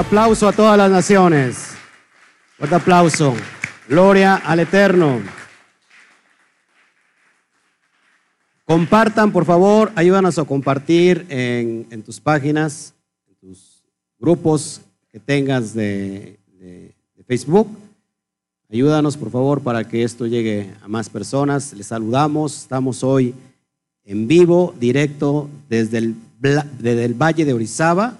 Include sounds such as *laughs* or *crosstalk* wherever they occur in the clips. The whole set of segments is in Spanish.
Aplauso a todas las naciones. Fuerte aplauso. Gloria al Eterno. Compartan, por favor, ayúdanos a compartir en, tus páginas, en tus grupos que tengas de, Facebook. Ayúdanos, por favor, para que esto llegue a más personas. Les saludamos. Estamos hoy en vivo, directo desde el Valle de Orizaba,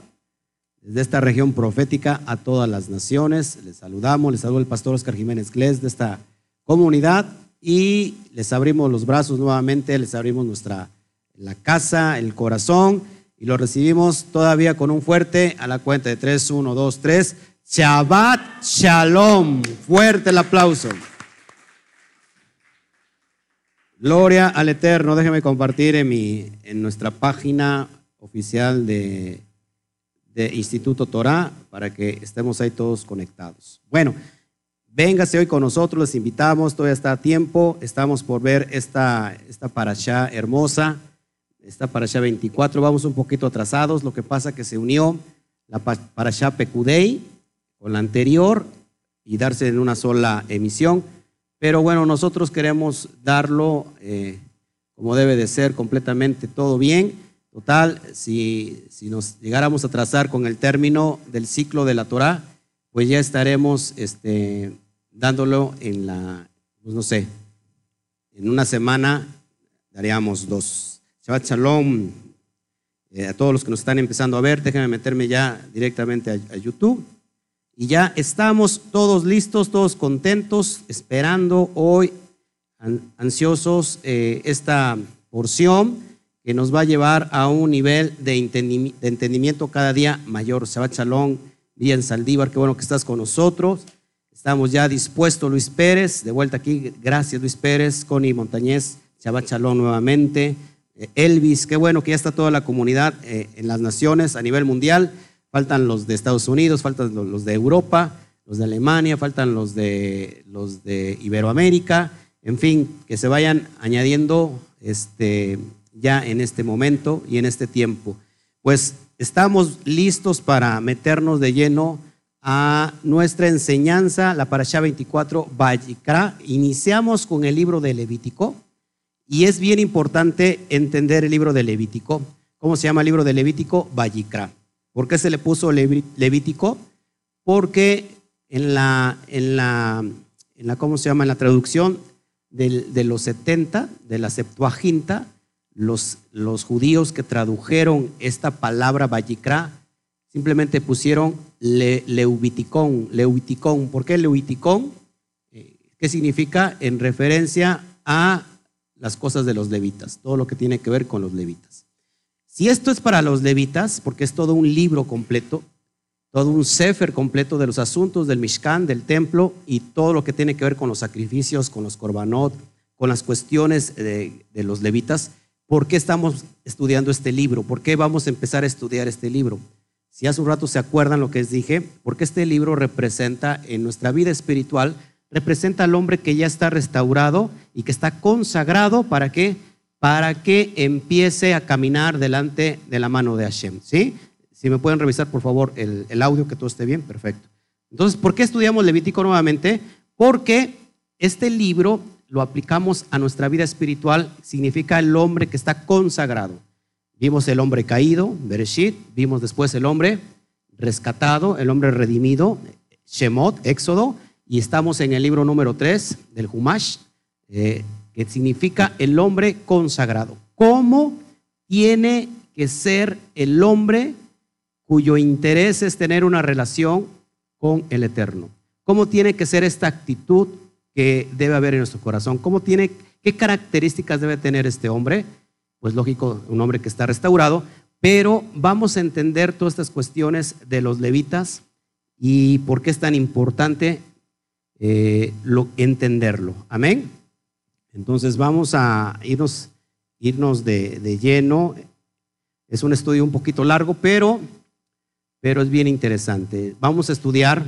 desde esta región profética a todas las naciones. Les saludamos, les saluda el pastor Oscar Jiménez Gles de esta comunidad y les abrimos los brazos nuevamente, les abrimos nuestra la casa, el corazón y lo recibimos todavía con un fuerte a la cuenta de 3, 1, 2, 3. Shabbat Shalom. Fuerte el aplauso. Gloria al Eterno. Déjeme compartir en, mi, en nuestra página oficial de, Instituto Torah para que estemos ahí todos conectados. Bueno, véngase hoy con nosotros, les invitamos, todavía está a tiempo, estamos por ver esta, esta parashá hermosa, esta parashá 24, vamos un poquito atrasados, lo que pasa que se unió la pa- parashá Pecudei con la anterior y darse en una sola emisión, pero bueno, nosotros queremos darlo eh, como debe de ser, completamente todo bien. Total, si, si nos llegáramos a trazar con el término del ciclo de la Torah, pues ya estaremos este, dándolo en la, pues no sé, en una semana daríamos dos. Shabbat Shalom eh, a todos los que nos están empezando a ver, déjenme meterme ya directamente a, YouTube. Y ya estamos todos listos, todos contentos, esperando hoy, an- ansiosos, eh, esta porción que nos va a llevar a un nivel de, entendimi- de entendimiento cada día mayor. Shabbat Shalom, bien Saldívar, qué bueno que estás con nosotros. Estamos ya dispuestos, Luis Pérez, de vuelta aquí. Gracias, Luis Pérez, Connie Montañez, Shabbat Shalom nuevamente. Eh, Elvis, qué bueno que ya está toda la comunidad eh, en las naciones a nivel mundial. Faltan los de Estados Unidos, faltan los de Europa, los de Alemania, faltan los de, los de Iberoamérica. En fin, que se vayan añadiendo este, ya en este momento y en este tiempo. Pues estamos listos para meternos de lleno a nuestra enseñanza, la Parashá 24, Vayikra. Iniciamos con el libro de Levítico y es bien importante entender el libro de Levítico. ¿Cómo se llama el libro de Levítico? Vayikra. ¿Por qué se le puso Levítico? Porque en la, en la, en la ¿cómo se llama? En la traducción de los 70, de la Septuaginta, los, judíos que tradujeron esta palabra Vayikra simplemente pusieron le, leubiticón, leubiticón. ¿Por qué leubiticón? Eh, ¿Qué significa? En referencia a las cosas de los levitas, todo lo que tiene que ver con los levitas. Si esto es para los levitas, porque es todo un libro completo, todo un sefer completo de los asuntos del Mishkan, del templo y todo lo que tiene que ver con los sacrificios, con los korbanot, con las cuestiones de los levitas, ¿por qué estamos estudiando este libro? ¿Por qué vamos a empezar a estudiar este libro? Si hace un rato se acuerdan lo que les dije, porque este libro representa en nuestra vida espiritual, representa al hombre que ya está restaurado y que está consagrado para que para que empiece a caminar delante de la mano de Hashem, ¿sí? Si me pueden revisar por favor el, el audio que todo esté bien, perfecto. Entonces, ¿por qué estudiamos Levítico nuevamente? Porque este libro lo aplicamos a nuestra vida espiritual, significa el hombre que está consagrado. Vimos el hombre caído, Bereshit, vimos después el hombre rescatado, el hombre redimido, Shemot, Éxodo, y estamos en el libro número 3 del Humash, eh, que significa el hombre consagrado. ¿Cómo tiene que ser el hombre cuyo interés es tener una relación con el Eterno? ¿Cómo tiene que ser esta actitud que debe haber en nuestro corazón? ¿Cómo tiene, ¿Qué características debe tener este hombre? Pues lógico, un hombre que está restaurado, pero vamos a entender todas estas cuestiones de los levitas y por qué es tan importante eh, lo- entenderlo. Amén. Entonces vamos a irnos, irnos de, de lleno. Es un estudio un poquito largo, pero, pero es bien interesante. Vamos a estudiar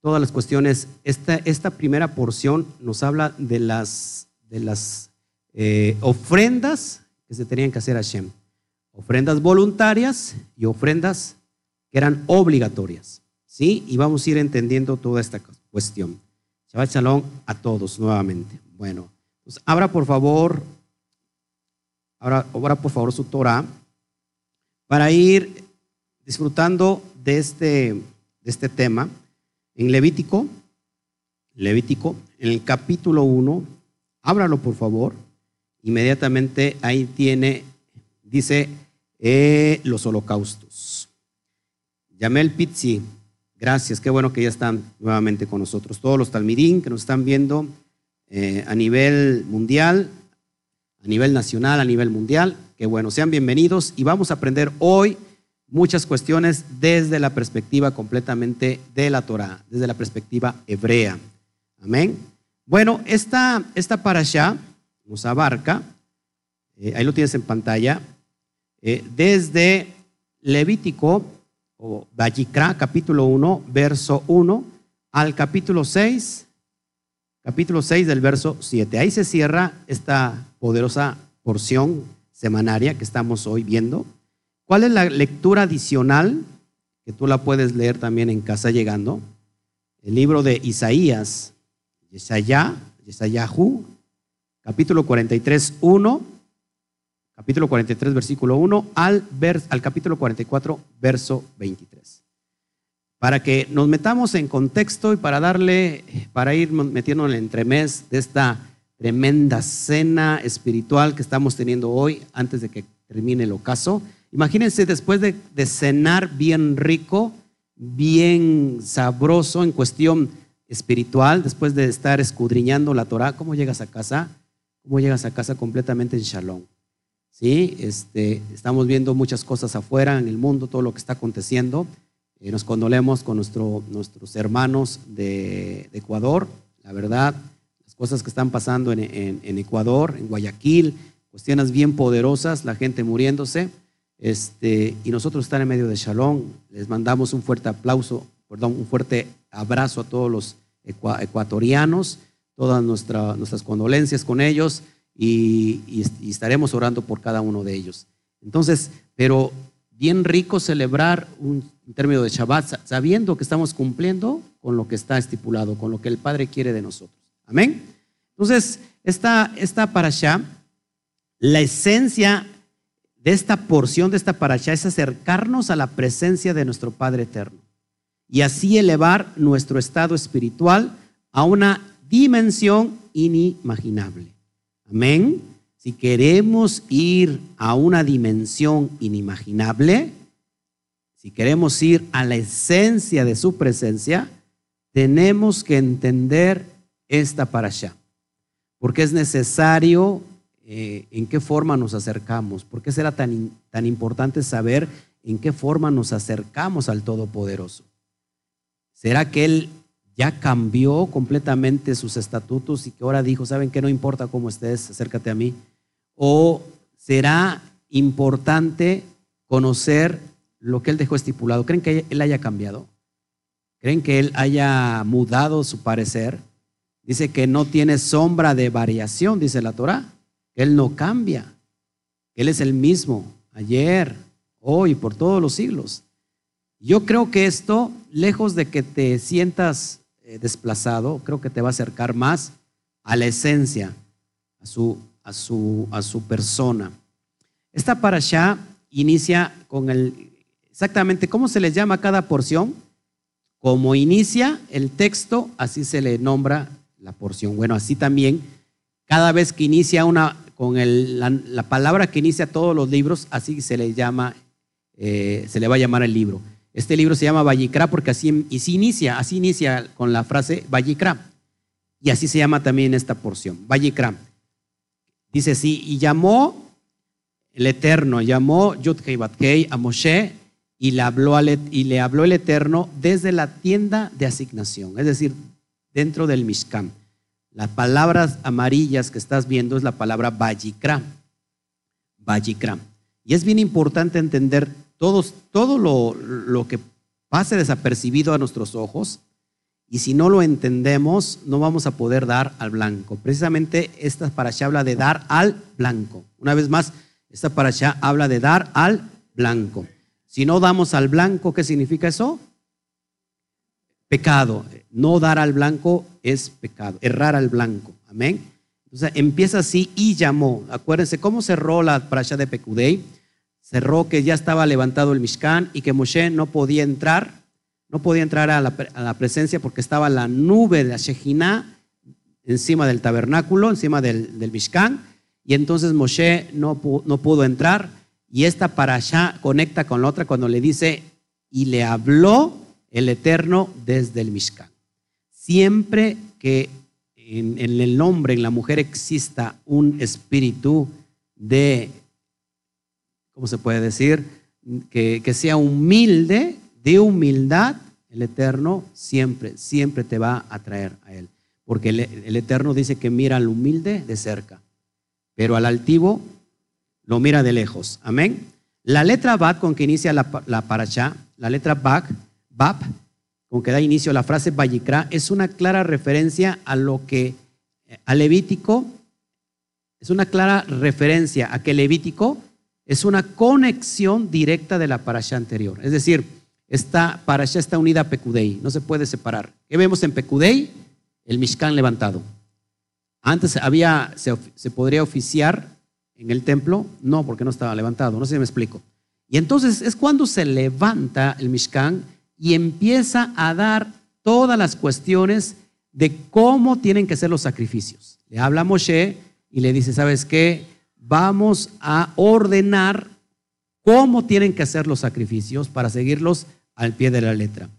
todas las cuestiones. Esta, esta primera porción nos habla de las, de las eh, ofrendas que se tenían que hacer a Hashem. Ofrendas voluntarias y ofrendas que eran obligatorias. ¿Sí? Y vamos a ir entendiendo toda esta cuestión. Shabbat Shalom a todos nuevamente. Bueno, pues abra por favor, ahora, abra por favor su Torah para ir disfrutando de este, de este tema en Levítico, Levítico, en el capítulo 1, ábralo por favor, inmediatamente ahí tiene, dice, eh, los holocaustos. Yamel Pizzi, gracias, qué bueno que ya están nuevamente con nosotros. Todos los talmidín que nos están viendo eh, a nivel mundial, a nivel nacional, a nivel mundial, qué bueno, sean bienvenidos y vamos a aprender hoy muchas cuestiones desde la perspectiva completamente de la Torah, desde la perspectiva hebrea. Amén. Bueno, esta, esta parasha nos abarca, eh, ahí lo tienes en pantalla, eh, desde Levítico o Vayikra, capítulo 1, verso 1, al capítulo 6, capítulo 6 del verso 7. Ahí se cierra esta poderosa porción semanaria que estamos hoy viendo. ¿Cuál es la lectura adicional? Que tú la puedes leer también en casa llegando. El libro de Isaías, Yesayá, Yesayahu, capítulo 43, 1, capítulo 43, versículo 1, al, al capítulo 44, verso 23. Para que nos metamos en contexto y para darle, para ir metiendo en el entremés de esta tremenda cena espiritual que estamos teniendo hoy antes de que termine el ocaso Imagínense después de, cenar bien rico, bien sabroso en cuestión espiritual, después de estar escudriñando la Torah, ¿cómo llegas a casa? ¿Cómo llegas a casa completamente en shalom? ¿Sí? Este, estamos viendo muchas cosas afuera en el mundo, todo lo que está aconteciendo. Eh, nos condolemos con nuestro, nuestros hermanos de, Ecuador, la verdad, las cosas que están pasando en, en Ecuador, en Guayaquil, cuestiones bien poderosas, la gente muriéndose. Este, y nosotros están en medio de Shalom. Les mandamos un fuerte aplauso, perdón, un fuerte abrazo a todos los ecuatorianos, todas nuestras condolencias con ellos y, estaremos orando por cada uno de ellos. Entonces, pero bien rico celebrar un, término de Shabbat sabiendo que estamos cumpliendo con lo que está estipulado, con lo que el Padre quiere de nosotros. Amén. Entonces, esta, esta allá la esencia de esta porción, de esta paracha, es acercarnos a la presencia de nuestro Padre Eterno y así elevar nuestro estado espiritual a una dimensión inimaginable. Amén. Si queremos ir a una dimensión inimaginable, si queremos ir a la esencia de su presencia, tenemos que entender esta parasha, porque es necesario eh, en qué forma nos acercamos. ¿Por qué será tan, tan importante saber en qué forma nos acercamos al Todopoderoso? ¿Será que Él ya cambió completamente sus estatutos y que ahora dijo, saben que no importa cómo estés, acércate a mí? ¿O será importante conocer lo que Él dejó estipulado? ¿Creen que Él haya cambiado? ¿Creen que Él haya mudado su parecer? Dice que no tiene sombra de variación, dice la Torah. Él no cambia. Él es el mismo ayer, hoy, por todos los siglos. Yo creo que esto, lejos de que te sientas eh, desplazado, creo que te va a acercar más a la esencia, a su, a su, a su persona. Esta parasha inicia con el, exactamente, ¿cómo se les llama cada porción? Como inicia el texto, así se le nombra la porción. Bueno, así también, cada vez que inicia una, con la, palabra que inicia todos los libros, así se le llama, eh, se le va a llamar el libro. Este libro se llama Vallicra porque así, y inicia, así inicia con la frase Vallicra. Y así se llama también esta porción, Vallicra. Dice así, y llamó el Eterno, llamó Yudhei Batkei a Moshe y le, habló y le habló el Eterno desde la tienda de asignación, es decir, dentro del Mishkan. Las palabras amarillas que estás viendo es la palabra Vajikra. Vajikra. Y es bien importante entender todos, todo lo, lo, que pase desapercibido a nuestros ojos. Y si no lo entendemos, no vamos a poder dar al blanco. Precisamente esta parasha habla de dar al blanco. Una vez más, esta parasha habla de dar al blanco. Si no damos al blanco, ¿qué significa eso? Pecado. No dar al blanco es pecado. Errar al blanco. Amén. Entonces empieza así y llamó. Acuérdense cómo cerró la allá de Pecudei. Cerró que ya estaba levantado el Mishkan y que Moshe no podía entrar. No podía entrar a la, presencia porque estaba la nube de la encima del tabernáculo, encima del, del Mishkan. Y entonces Moshe no, no pudo entrar. Y esta para allá conecta con la otra cuando le dice, y le habló el Eterno desde el Mishkan. Siempre que en, el hombre, en la mujer exista un espíritu de, ¿cómo se puede decir? Que, sea humilde, de humildad, el Eterno siempre, siempre te va a traer a Él. Porque el, Eterno dice que mira al humilde de cerca, pero al altivo lo mira de lejos. Amén. La letra Bat con que inicia la, la parasha, la letra Bak, Bab, con que da inicio la frase Vallicra, es una clara referencia a lo que, a Levítico, es una clara referencia a que Levítico es una conexión directa de la parasha anterior. Es decir, esta parasha está unida a Pecudei, no se puede separar. ¿Qué vemos en Pecudei? El Mishkan levantado. Antes había, se, se podría oficiar en el templo, no, porque no estaba levantado, no sé si me explico. Y entonces es cuando se levanta el Mishkan y empieza a dar todas las cuestiones de cómo tienen que ser los sacrificios. Le habla a Moshe y le dice, ¿sabes qué? Vamos a ordenar cómo tienen que ser los sacrificios para seguirlos al pie de la letra.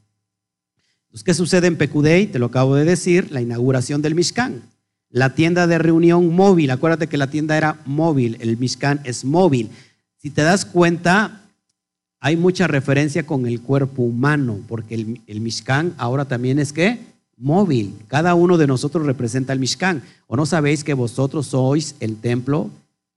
Entonces, ¿qué sucede en Pecudei? Te lo acabo de decir, la inauguración del Mishkan. La tienda de reunión móvil, acuérdate que la tienda era móvil, el Mishkan es móvil. Si te das cuenta, hay mucha referencia con el cuerpo humano, porque el, el Mishkan ahora también es que móvil. Cada uno de nosotros representa el Mishkan. ¿O no sabéis que vosotros sois el templo,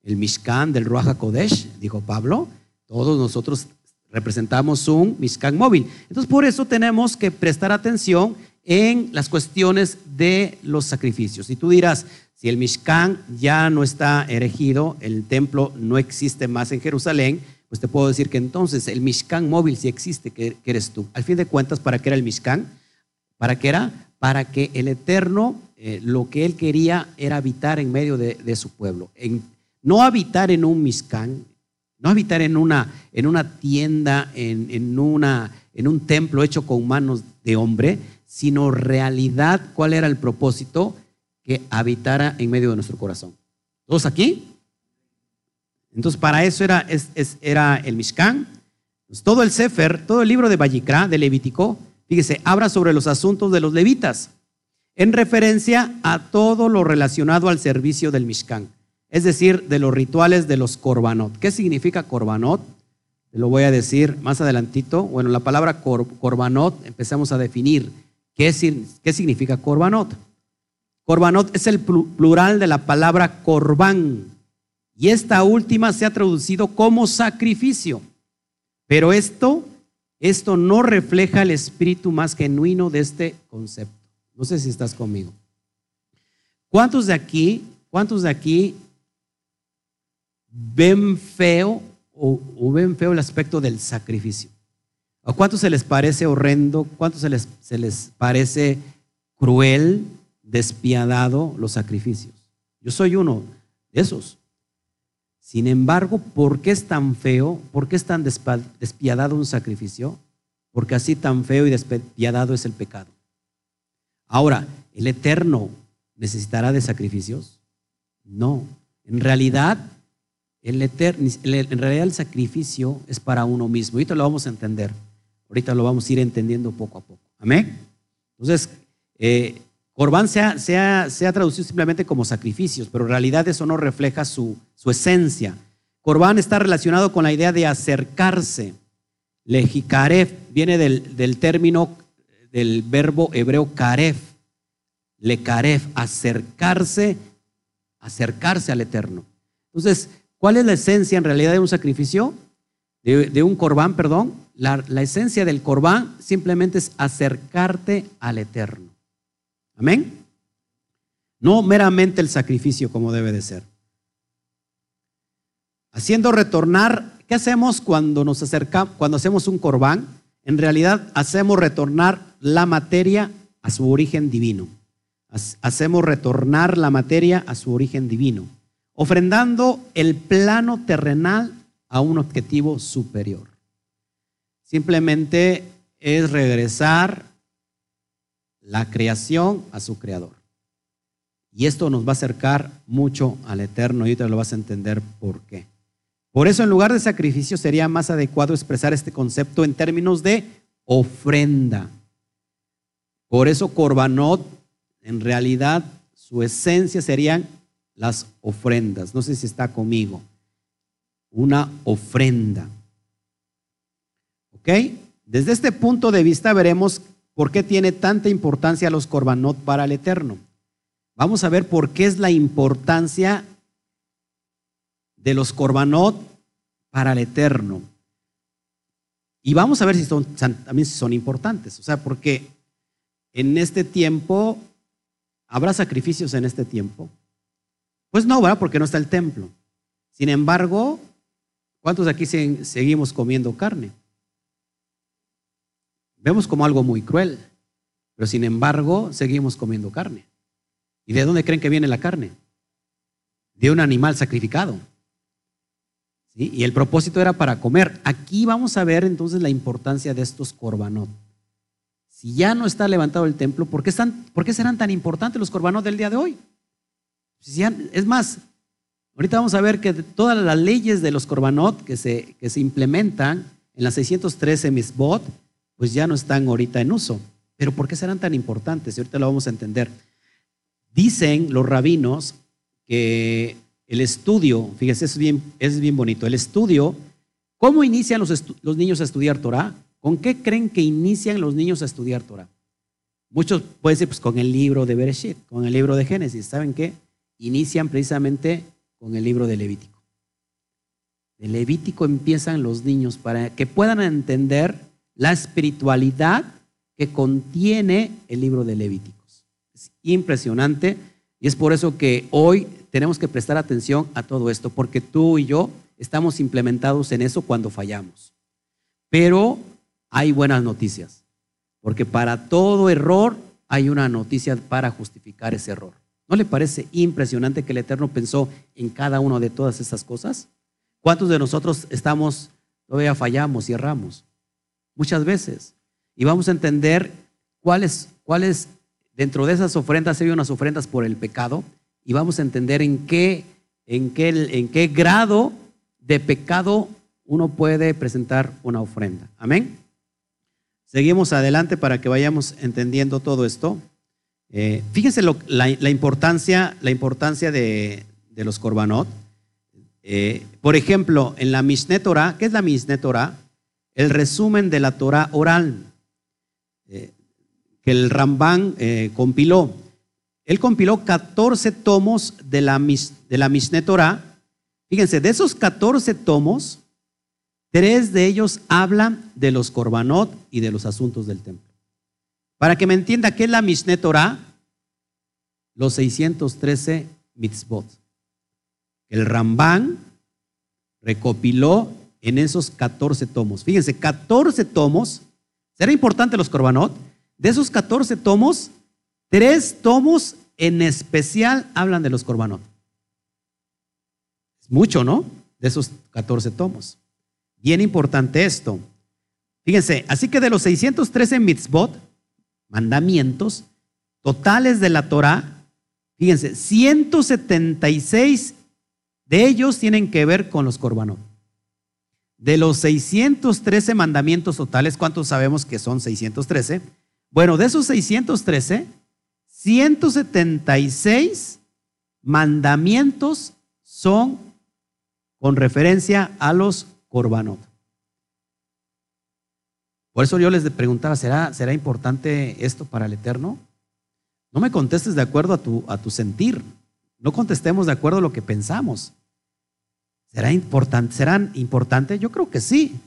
el Mishkan del Ruach Kodesh? Dijo Pablo. Todos nosotros representamos un Mishkan móvil. Entonces, por eso tenemos que prestar atención en las cuestiones de los sacrificios. Y tú dirás, si el Mishkan ya no está erigido, el templo no existe más en Jerusalén, pues te puedo decir que entonces el Mishkan móvil si existe, que, eres tú. Al fin de cuentas, ¿para qué era el Mishkan? ¿Para qué era? Para que el Eterno, eh, lo que él quería era habitar en medio de, su pueblo. no habitar en un Mishkan, no habitar en una, en una tienda, en, una, en un templo hecho con manos de hombre, sino realidad, ¿cuál era el propósito? Que habitara en medio de nuestro corazón. ¿Todos aquí? Entonces, para eso era, el Mishkan. Todo el Sefer, todo el libro de Vallicra, de Levítico, fíjese, habla sobre los asuntos de los levitas, en referencia a todo lo relacionado al servicio del Mishkan, es decir, de los rituales de los korbanot. ¿Qué significa korbanot? Lo voy a decir más adelantito. Bueno, la palabra korbanot empezamos a definir. ¿Qué, qué significa korbanot? Korbanot es el plural de la palabra korban, y esta última se ha traducido como sacrificio. Pero esto, esto no refleja el espíritu más genuino de este concepto. No sé si estás conmigo. ¿Cuántos de aquí, cuántos de aquí ven feo o, ven feo el aspecto del sacrificio? ¿A cuántos se les parece horrendo? ¿Cuántos se les, se les parece cruel, despiadado los sacrificios? Yo soy uno de esos. Sin embargo, ¿por qué es tan feo? ¿Por qué es tan despiadado un sacrificio? Porque así tan feo y despiadado es el pecado. Ahora, ¿el Eterno necesitará de sacrificios? No. En realidad, el eterno, en realidad el sacrificio es para uno mismo. Ahorita lo vamos a entender. Ahorita lo vamos a ir entendiendo poco a poco. Amén. Entonces, eh, Corbán se ha, traducido simplemente como sacrificios, pero en realidad eso no refleja su, esencia. Corbán está relacionado con la idea de acercarse. Lejikaref viene del, término, del verbo hebreo karef. Lekaref, acercarse, acercarse al Eterno. Entonces, ¿cuál es la esencia en realidad de un sacrificio? De, un corbán, perdón. La, la esencia del corbán simplemente es acercarte al Eterno. Amén. No meramente el sacrificio como debe de ser. Haciendo retornar, ¿qué hacemos cuando nos acercamos, cuando hacemos un corbán? En realidad hacemos retornar la materia a su origen divino. Hacemos retornar la materia a su origen divino, ofrendando el plano terrenal a un objetivo superior. Simplemente es regresar la creación a su creador. Y esto nos va a acercar mucho al eterno y ahorita lo vas a entender por qué. Por eso en lugar de sacrificio sería más adecuado expresar este concepto en términos de ofrenda. Por eso Corbanot, en realidad, su esencia serían las ofrendas. No sé si está conmigo. Una ofrenda. ¿Ok? Desde este punto de vista veremos por qué tiene tanta importancia los Corbanot para el Eterno. Vamos a ver por qué es la importancia de los Corbanot para el Eterno. Y vamos a ver si son, también son importantes. O sea, porque en este tiempo, ¿habrá sacrificios en este tiempo? Pues no, ¿verdad? Porque no está el templo. Sin embargo, ¿cuántos aquí seguimos comiendo carne? Vemos como algo muy cruel, pero sin embargo seguimos comiendo carne. ¿Y de dónde creen que viene la carne? De un animal sacrificado. Y el propósito era para comer. Aquí vamos a ver entonces la importancia de estos corbanot. Si ya no está levantado el templo, ¿por qué, están, ¿por serán tan importantes los corbanot del día de hoy? es más, ahorita vamos a ver que todas las leyes de los corbanot que se, que se implementan en las 613 misbot, pues ya no están ahorita en uso. Pero ¿por qué serán tan importantes? Y ahorita lo vamos a entender. Dicen los rabinos que el estudio, fíjese, es bien, es bien bonito, el estudio, ¿cómo inician los, los niños a estudiar Torah? ¿Con qué creen que inician los niños a estudiar Torah? Muchos pueden decir, pues con el libro de Bereshit, con el libro de Génesis. ¿Saben qué? Inician precisamente con el libro de Levítico. De Levítico empiezan los niños para que puedan entender la espiritualidad que contiene el libro de Levíticos. Es impresionante y es por eso que hoy tenemos que prestar atención a todo esto, porque tú y yo estamos implementados en eso cuando fallamos. Pero hay buenas noticias, porque para todo error hay una noticia para justificar ese error. ¿No le parece impresionante que el Eterno pensó en cada una de todas esas cosas? ¿Cuántos de nosotros estamos, todavía fallamos y erramos? Muchas veces. Y vamos a entender cuáles, cuáles dentro de esas ofrendas hay unas ofrendas por el pecado y vamos a entender en qué, en qué, en qué grado de pecado uno puede presentar una ofrenda. Amén. Seguimos adelante para que vayamos entendiendo todo esto. Eh, fíjense la, importancia, la importancia de, los korbanot. Eh, por ejemplo, en la Mishneh Torah, ¿qué es la Mishneh Torah? El resumen de la Torah oral eh, que el Rambán eh, compiló. Él compiló 14 tomos de la, de la Torah. Fíjense, de esos 14 tomos, tres de ellos hablan de los korbanot y de los asuntos del templo. Para que me entienda qué es la Mishneh Torah, los 613 mitzvot. El Rambán recopiló en esos 14 tomos. Fíjense, 14 tomos. ¿Será importante los Corbanot? De esos 14 tomos, tres tomos en especial hablan de los Corbanot. Es mucho, ¿no? De esos 14 tomos. Bien importante esto. Fíjense, así que de los 613 mitzvot, mandamientos totales de la Torah, fíjense, 176 de ellos tienen que ver con los Corbanot. De los 613 mandamientos totales, ¿cuántos sabemos que son 613? Bueno, de esos 613, 176 mandamientos son con referencia a los corbanot. Por eso yo les preguntaba, ¿será, ¿será importante esto para el Eterno? No me contestes de acuerdo a tu, a tu sentir. No contestemos de acuerdo a lo que pensamos. ¿Será importante? ¿Serán importantes? Yo creo que sí.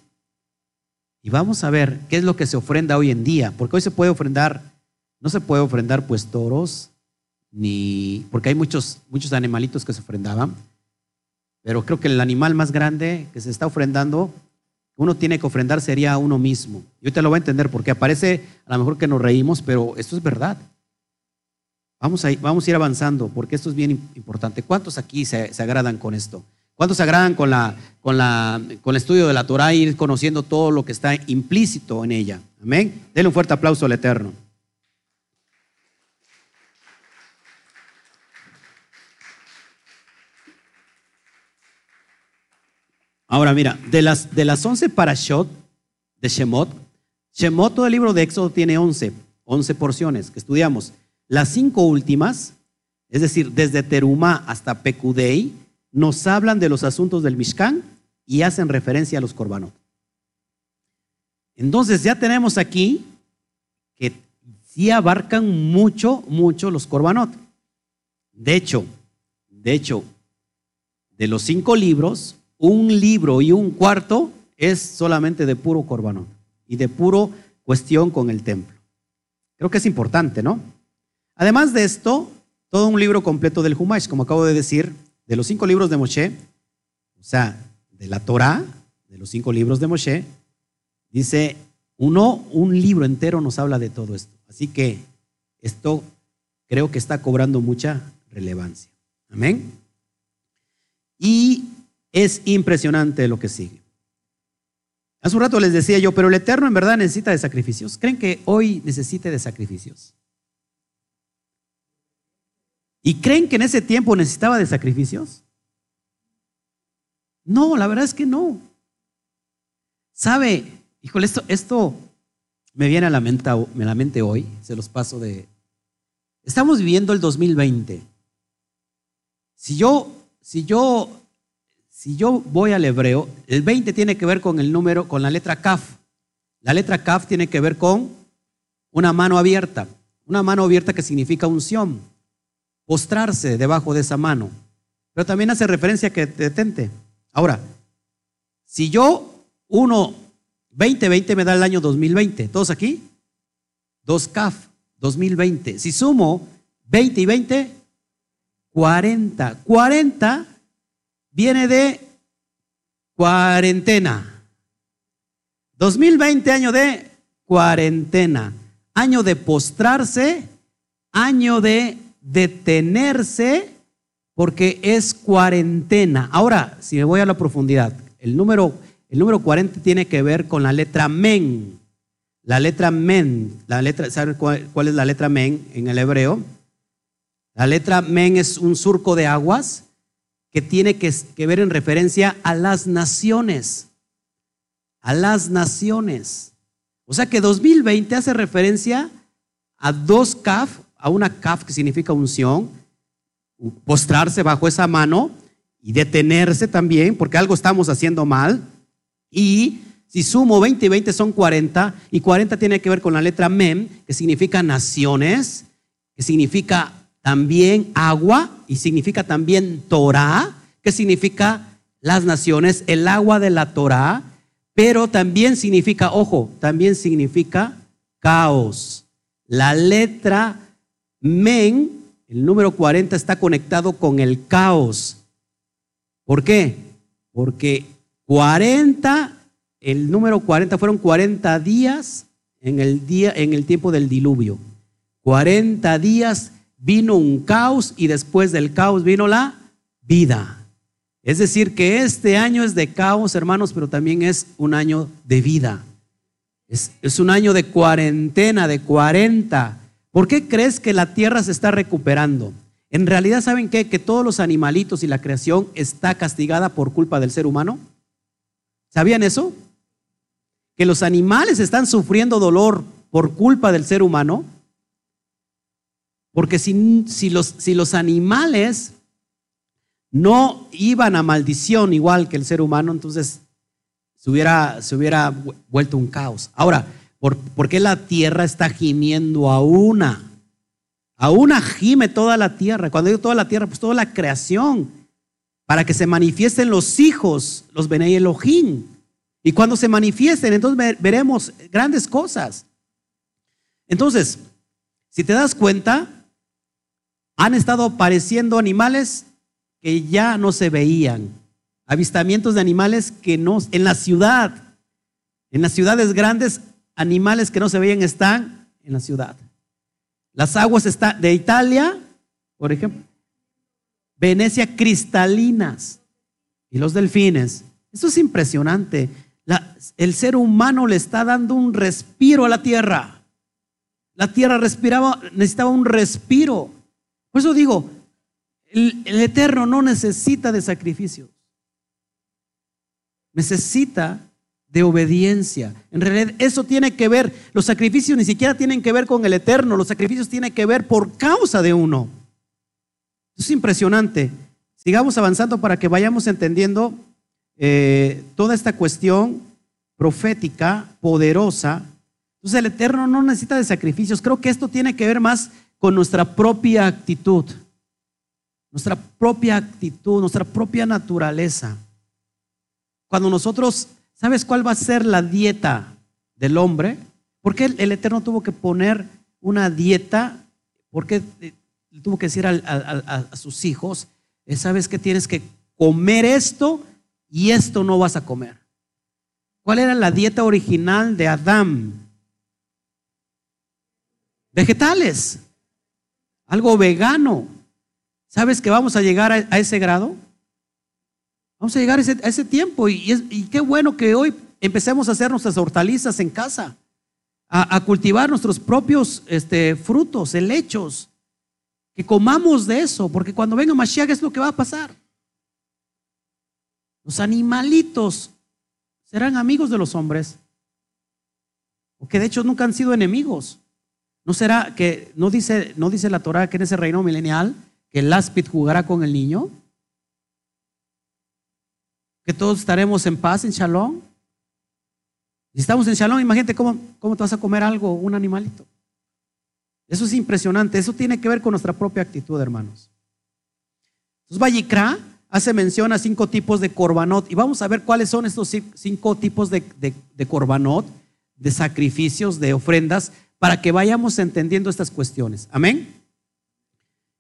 Y vamos a ver qué es lo que se ofrenda hoy en día, porque hoy se puede ofrendar, no se puede ofrendar pues toros, ni, porque hay muchos, muchos animalitos que se ofrendaban, pero creo que el animal más grande que se está ofrendando, uno tiene que ofrendar sería a uno mismo. Yo te lo voy a entender porque aparece a lo mejor que nos reímos, pero esto es verdad. Vamos a, vamos a ir avanzando porque esto es bien importante. ¿Cuántos aquí se, se agradan con esto? ¿Cuántos se agradan con, la, con, la, con el estudio de la Torah y ir conociendo todo lo que está implícito en ella? Amén. Denle un fuerte aplauso al Eterno. Ahora mira, de las, de las 11 parashot de Shemot, Shemot, todo el libro de Éxodo tiene 11, 11 porciones que estudiamos. Las cinco últimas, es decir, desde Terumá hasta Pekudei, nos hablan de los asuntos del Mishkan y hacen referencia a los Korbanot. Entonces ya tenemos aquí que sí abarcan mucho, mucho los Korbanot. De hecho, de hecho, de los cinco libros, un libro y un cuarto es solamente de puro corbanón y de puro cuestión con el templo. Creo que es importante, ¿no? Además de esto, todo un libro completo del Humash, como acabo de decir, de los cinco libros de Moshe, o sea, de la Torah, de los cinco libros de Moshe, dice, uno, un libro entero nos habla de todo esto. Así que esto creo que está cobrando mucha relevancia. Amén. Y es impresionante lo que sigue. Hace un rato les decía yo, pero el Eterno en verdad necesita de sacrificios. ¿Creen que hoy necesite de sacrificios? ¿Y creen que en ese tiempo necesitaba de sacrificios? No, la verdad es que no. ¿Sabe? Híjole, esto, esto me viene a la, mente, a la mente hoy, se los paso de... Estamos viviendo el 2020. Si yo, si yo si yo voy al hebreo, el 20 tiene que ver con el número, con la letra kaf. La letra kaf tiene que ver con una mano abierta. Una mano abierta que significa unción. Postrarse debajo de esa mano. Pero también hace referencia que te detente. Ahora, si yo uno 2020 me da el año 2020, ¿todos aquí? Dos kaf, 2020. Si sumo 20 y 20, 40. 40 viene de cuarentena. 2020 año de cuarentena, año de postrarse, año de detenerse, porque es cuarentena. Ahora, si me voy a la profundidad, el número, el número 40 tiene que ver con la letra men. La letra men, la letra, ¿saben cuál, cuál es la letra men en el hebreo? La letra men es un surco de aguas que tiene que, ver en referencia a las naciones. A las naciones. O sea que 2020 hace referencia a dos kaf, a una kaf que significa unción, postrarse bajo esa mano y detenerse también, porque algo estamos haciendo mal. Y si sumo 20 y 20 son 40, y 40 tiene que ver con la letra mem, que significa naciones, que significa también agua y significa también Torah, que significa las naciones, el agua de la Torah, pero también significa, ojo, también significa caos. La letra men, el número 40, está conectado con el caos. ¿Por qué? Porque 40, el número 40 fueron 40 días en el, día, en el tiempo del diluvio. 40 días vino un caos y después del caos vino la vida. Es decir, que este año es de caos, hermanos, pero también es un año de vida. Es, es, un año de cuarentena, de 40. ¿Por qué crees que la tierra se está recuperando? En realidad, ¿saben qué? Que todos los animalitos y la creación está castigada por culpa del ser humano. ¿Sabían eso? Que los animales están sufriendo dolor por culpa del ser humano. Porque si, si, los, si los animales no iban a maldición igual que el ser humano, entonces se hubiera, se hubiera vuelto un caos. Ahora, ¿por, ¿por, qué la tierra está gimiendo a una? A una gime toda la tierra. Cuando digo toda la tierra, pues toda la creación, para que se manifiesten los hijos, los Benei Elohim. Y cuando se manifiesten, entonces veremos grandes cosas. Entonces, si te das cuenta, han estado apareciendo animales que ya no se veían. avistamientos de animales que no, en la ciudad, en las ciudades grandes, animales que no se veían están en la ciudad. Las aguas está, de Italia, por ejemplo, Venecia cristalinas y los delfines. Eso es impresionante. el ser humano le está dando un respiro a la tierra. La tierra respiraba, necesitaba un respiro. Por eso digo, el, el Eterno no necesita de sacrificios. Necesita de obediencia. En realidad eso tiene que ver, los sacrificios ni siquiera tienen que ver con el Eterno, los sacrificios tienen que ver por causa de uno. Es impresionante. Sigamos avanzando para que vayamos entendiendo eh, toda esta cuestión profética, poderosa. Entonces el Eterno no necesita de sacrificios. Creo que esto tiene que ver más con nuestra propia actitud. Nuestra propia actitud, nuestra propia naturaleza. Cuando nosotros, ¿sabes cuál va a ser la dieta del hombre? ¿Por qué el Eterno tuvo que poner una dieta? ¿Por qué tuvo que decir a, sus hijos, eh, sabes que tienes que comer esto y esto no vas a comer. ¿Cuál era la dieta original de Adán? Vegetales, algo vegano. ¿Sabes que vamos a llegar a, ese grado? Vamos a llegar a ese, tiempo y, qué bueno que hoy empecemos a hacer nuestras hortalizas en casa, a, cultivar nuestros propios este, frutos, helechos, que comamos de eso, porque cuando venga Mashiach es lo que va a pasar. Los animalitos serán amigos de los hombres, o que de hecho nunca han sido enemigos. ¿No será que no dice, no dice la Torah que en ese reino milenial que el áspid jugará con el niño? Que todos estaremos en paz, en shalom. Si estamos en shalom, imagínate cómo, cómo te vas a comer algo, un animalito. Eso es impresionante. Eso tiene que ver con nuestra propia actitud, hermanos. Entonces, Vallicra hace mención a cinco tipos de corbanot. Y vamos a ver cuáles son estos cinco tipos de, de, corbanot, de sacrificios, de ofrendas, para que vayamos entendiendo estas cuestiones. Amén.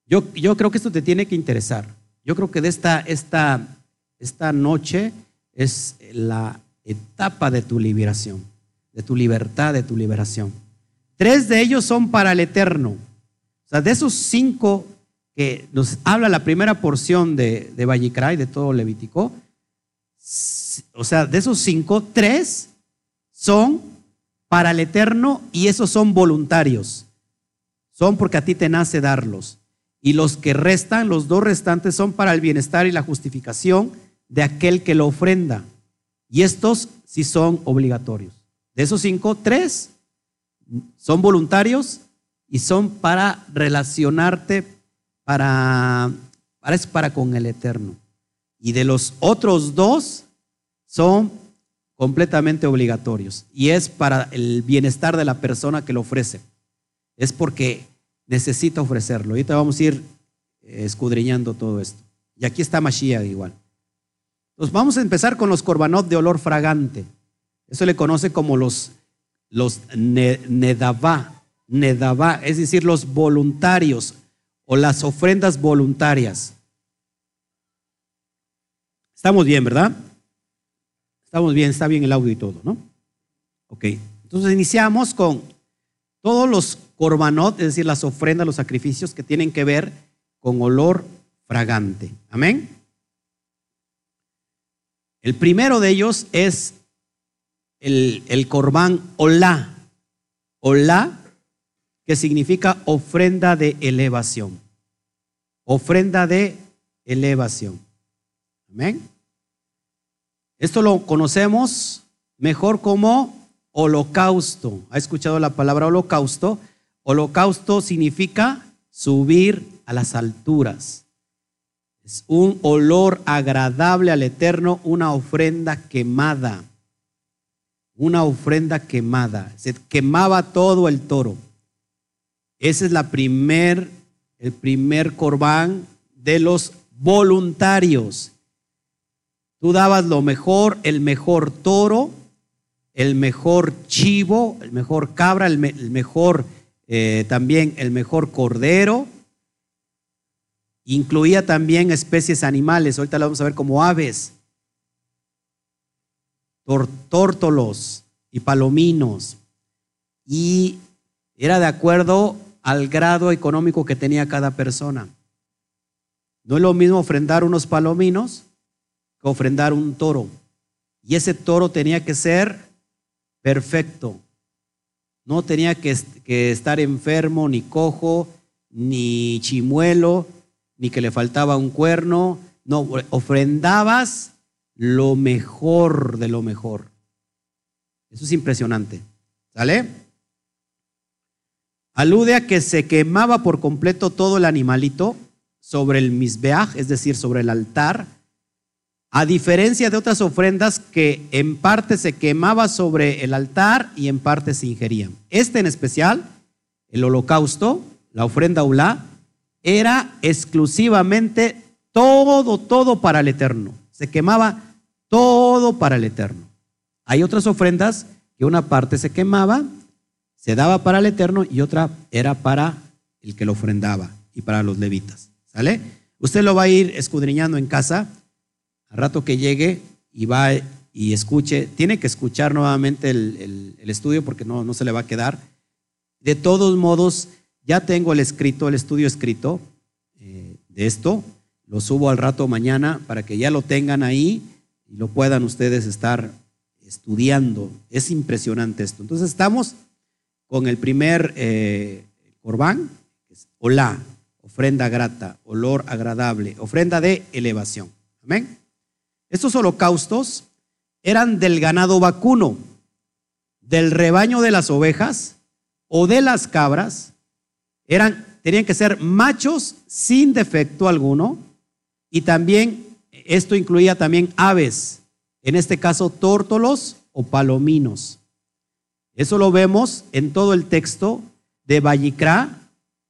Yo, yo creo que esto te tiene que interesar. Yo creo que de esta, esta, esta noche es la etapa de tu liberación, de tu libertad, de tu liberación. Tres de ellos son para el eterno. O sea, de esos cinco que nos habla la primera porción de, de de todo Levítico, o sea, de esos cinco, tres son para el eterno y esos son voluntarios. Son porque a ti te nace darlos. Y los que restan, los dos restantes, son para el bienestar y la justificación de aquel que lo ofrenda. Y estos sí son obligatorios. De esos cinco, tres son voluntarios y son para relacionarte para, para, para con el Eterno. Y de los otros dos son completamente obligatorios y es para el bienestar de la persona que lo ofrece. Es porque necesita ofrecerlo. Ahorita vamos a ir eh, escudriñando todo esto. Y aquí está Mashiach igual. Entonces vamos a empezar con los corbanot de olor fragante. Eso le conoce como los los nedavá, nedavá, es decir, los voluntarios o las ofrendas voluntarias. Estamos bien, ¿verdad? Estamos bien, está bien el audio y todo, ¿no? Ok, entonces iniciamos con todos los corbanot, es decir, las ofrendas, los sacrificios que tienen que ver con olor fragante. Amén. El primero de ellos es el, el corbán olá. Olá, que significa ofrenda de elevación. Ofrenda de elevación. Amén. Esto lo conocemos mejor como holocausto. ¿Ha escuchado la palabra holocausto? Holocausto significa subir a las alturas. Es un olor agradable al Eterno, una ofrenda quemada una ofrenda quemada. Se quemaba todo el toro. Ese es la primer, el primer corbán de los voluntarios. Tú dabas lo mejor, el mejor toro, el mejor chivo, el mejor cabra, el, mejor eh, también el mejor cordero. Incluía también especies animales. Ahorita lo vamos a ver como aves. tórtolos y palominos. Y era de acuerdo al grado económico que tenía cada persona. No es lo mismo ofrendar unos palominos que ofrendar un toro. Y ese toro tenía que ser perfecto. No tenía que, que estar enfermo, ni cojo, ni chimuelo, ni que le faltaba un cuerno. No, ofrendabas lo mejor de lo mejor. Eso es impresionante. ¿Sale? Alude a que se quemaba por completo todo el animalito sobre el misbeaj, es decir, sobre el altar, a diferencia de otras ofrendas que en parte se quemaba sobre el altar y en parte se ingerían. Este en especial, el holocausto, la ofrenda ulá, era exclusivamente todo, todo para el eterno. Se quemaba todo para el eterno. Hay otras ofrendas que una parte se quemaba, se daba para el eterno y otra era para el que lo ofrendaba y para los levitas. ¿Sale? Usted lo va a ir escudriñando en casa al rato que llegue y va y escuche, tiene que escuchar nuevamente el, estudio porque no, no se le va a quedar. De todos modos, ya tengo el escrito, el estudio escrito eh, de esto. Lo subo al rato mañana para que ya lo tengan ahí y lo puedan ustedes estar estudiando. Es impresionante esto. Entonces estamos con el primer eh, que es olá, ofrenda grata, olor agradable, ofrenda de elevación. Amén. Estos holocaustos eran del ganado vacuno, del rebaño de las ovejas o de las cabras. Eran, tenían que ser machos sin defecto alguno y también esto incluía también aves, en este caso tórtolos o palominos. Eso lo vemos en todo el texto de Vallicrá,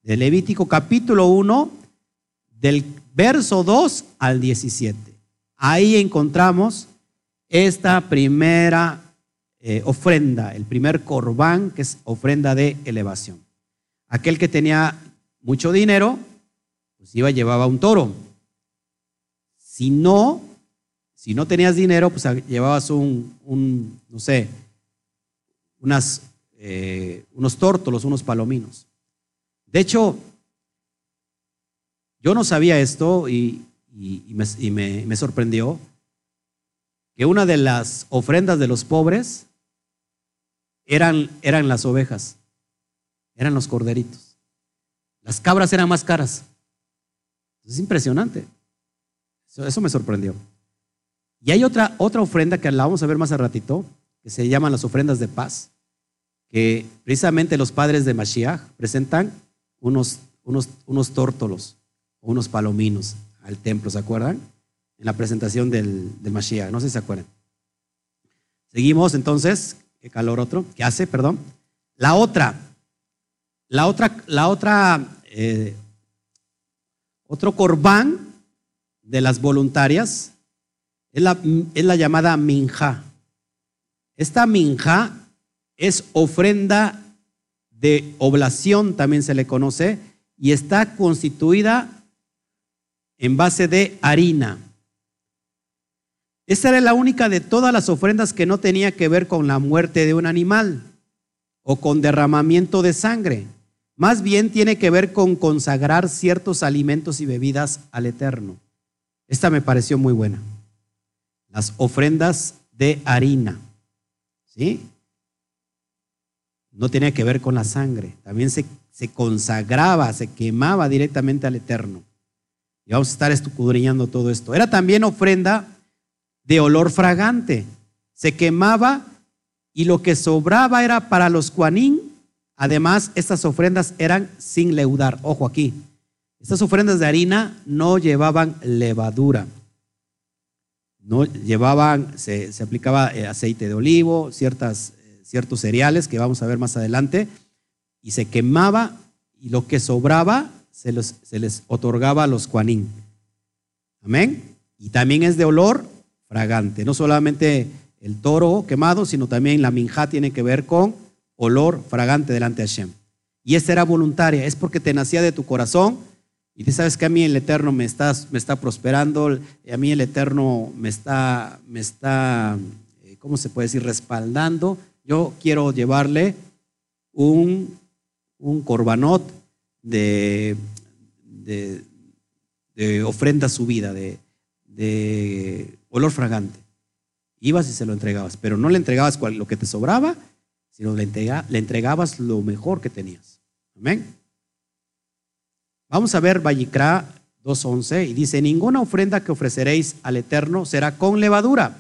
de Levítico capítulo 1, del verso 2 al 17. Ahí encontramos esta primera eh, ofrenda, el primer corbán, que es ofrenda de elevación. Aquel que tenía mucho dinero, pues iba y llevaba un toro. Si no, si no tenías dinero, pues llevabas un, no sé, unas, eh, unos tórtolos, unos palominos. De hecho, yo no sabía esto y, y, me, sorprendió que una de las ofrendas de los pobres eran, eran las ovejas, eran los corderitos. Las cabras eran más caras. Es impresionante. Eso, me sorprendió. Y hay otra, otra ofrenda que la vamos a ver más a ratito, que se llaman las ofrendas de paz, que precisamente los padres de Mashiach presentan unos, unos, unos tórtolos o unos palominos al templo, ¿se acuerdan? En la presentación del, del Mashiach, no sé si se acuerdan. Seguimos entonces, qué calor otro, ¿qué hace? Perdón. La otra, la otra, la otra, eh, otro corbán de las voluntarias es la, es la llamada minja. Esta minja es ofrenda de oblación, también se le conoce, y está constituida en base de harina. Esta era la única de todas las ofrendas que no tenía que ver con la muerte de un animal o con derramamiento de sangre. Más bien tiene que ver con consagrar ciertos alimentos y bebidas al Eterno. Esta me pareció muy buena. Las ofrendas de harina. ¿Sí? No tenía que ver con la sangre. También se, se consagraba, se quemaba directamente al Eterno. Y vamos a estar escudriñando todo esto. Era también ofrenda de olor fragante. Se quemaba y lo que sobraba era para los cuanín. Además, estas ofrendas eran sin leudar. Ojo aquí. Estas ofrendas de harina no llevaban levadura. No llevaban, se, aplicaba eh, aceite de olivo, ciertas, eh, ciertos cereales que vamos a ver más adelante, y se quemaba y lo que sobraba se, les otorgaba a los cuanín. Amén. Y también es de olor fragante. No solamente el toro quemado, sino también la minja tiene que ver con olor fragante delante de Hashem. Y esta era voluntaria, es porque te nacía de tu corazón y tú sabes que a mí el Eterno me está, me está prosperando, a mí el Eterno me está, me está eh, ¿cómo se puede decir? Respaldando. Yo quiero llevarle un, un corbanot de, de, de ofrenda subida, de, de olor fragante. Ibas y se lo entregabas, pero no le entregabas lo que te sobraba, sino le, le entregabas lo mejor que tenías. Amén. Vamos a ver Vallicrá 2.11 y dice, ninguna ofrenda que ofreceréis al Eterno será con levadura,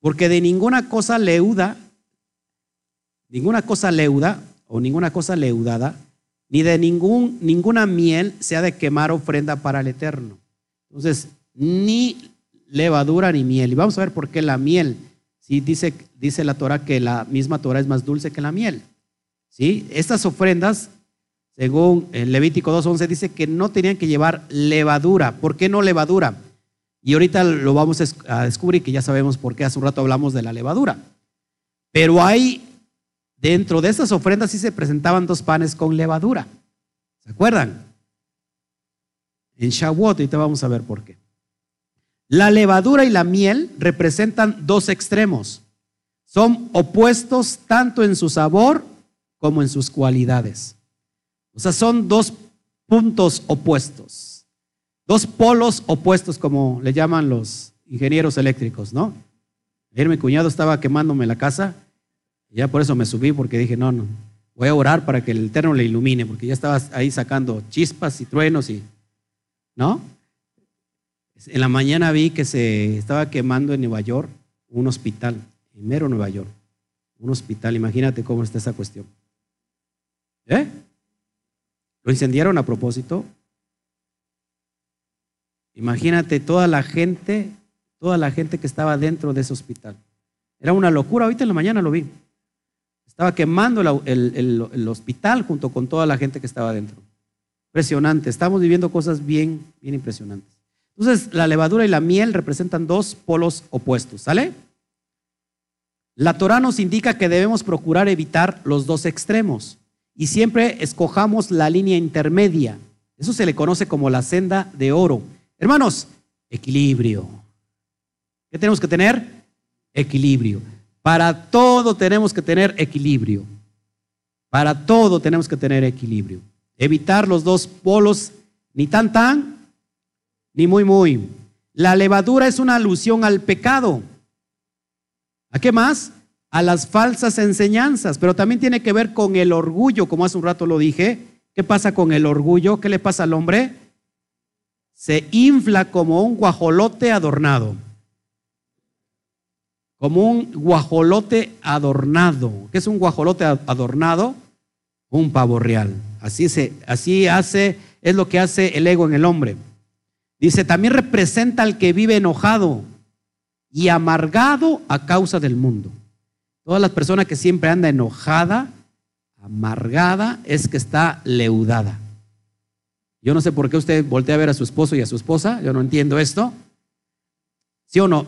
porque de ninguna cosa leuda, ninguna cosa leuda o ninguna cosa leudada, ni de ningún, ninguna miel se ha de quemar ofrenda para el Eterno. Entonces, ni levadura ni miel. Y vamos a ver por qué la miel. Sí, dice, dice la Torah que la misma Torah es más dulce que la miel. ¿Sí? Estas ofrendas, según el Levítico 2.11, dice que no tenían que llevar levadura. ¿Por qué no levadura? Y ahorita lo vamos a descubrir que ya sabemos por qué hace un rato hablamos de la levadura. Pero hay, dentro de estas ofrendas sí se presentaban dos panes con levadura. ¿Se acuerdan? En Shavuot, ahorita vamos a ver por qué. La levadura y la miel representan dos extremos. Son opuestos tanto en su sabor como en sus cualidades. O sea, son dos puntos opuestos. Dos polos opuestos, como le llaman los ingenieros eléctricos, ¿no? Ayer mi cuñado estaba quemándome la casa y ya por eso me subí porque dije, no, no, voy a orar para que el Eterno le ilumine, porque ya estaba ahí sacando chispas y truenos y, ¿no? En la mañana vi que se estaba quemando en Nueva York un hospital, en mero Nueva York. Un hospital, imagínate cómo está esa cuestión. ¿Eh? ¿Lo incendiaron a propósito? Imagínate toda la gente, toda la gente que estaba dentro de ese hospital. Era una locura, ahorita en la mañana lo vi. Estaba quemando el, el hospital junto con toda la gente que estaba dentro. Impresionante, estamos viviendo cosas bien, bien impresionantes. Entonces, la levadura y la miel representan dos polos opuestos, ¿sale? La Torah nos indica que debemos procurar evitar los dos extremos y siempre escojamos la línea intermedia. Eso se le conoce como la senda de oro. Hermanos, equilibrio. ¿Qué tenemos que tener? Equilibrio. Para todo tenemos que tener equilibrio. Para todo tenemos que tener equilibrio. Evitar los dos polos, ni tan tan, ni muy muy. La levadura es una alusión al pecado. ¿A qué más? A las falsas enseñanzas, pero también tiene que ver con el orgullo, como hace un rato lo dije. ¿Qué pasa con el orgullo? ¿Qué le pasa al hombre? Se infla como un guajolote adornado. Como un guajolote adornado. ¿Qué es un guajolote adornado? Un pavo real. Así, se, así hace, es lo que hace el ego en el hombre. Dice, también representa al que vive enojado y amargado a causa del mundo. Todas las personas que siempre anda enojada, amargada, es que está leudada. Yo no sé por qué usted voltea a ver a su esposo y a su esposa, yo no entiendo esto. ¿Sí o no?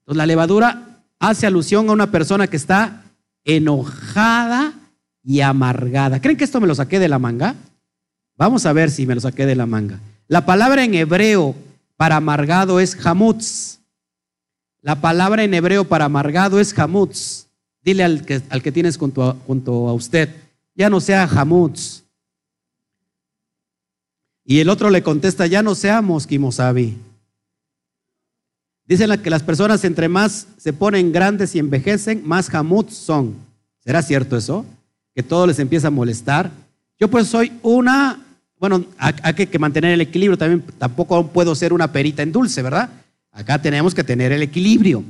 Entonces la levadura hace alusión a una persona que está enojada y amargada. ¿Creen que esto me lo saqué de la manga? Vamos a ver si me lo saqué de la manga. La palabra en hebreo para amargado es hamutz. La palabra en hebreo para amargado es hamutz. Dile al que, al que tienes junto a, usted, ya no sea hamutz. Y el otro le contesta, ya no seamos kimosabi. Dicen que las personas entre más se ponen grandes y envejecen, más hamutz son. ¿Será cierto eso? Que todo les empieza a molestar. Yo pues soy una bueno, hay que mantener el equilibrio. También tampoco puedo ser una perita en dulce, ¿verdad? Acá tenemos que tener el equilibrio.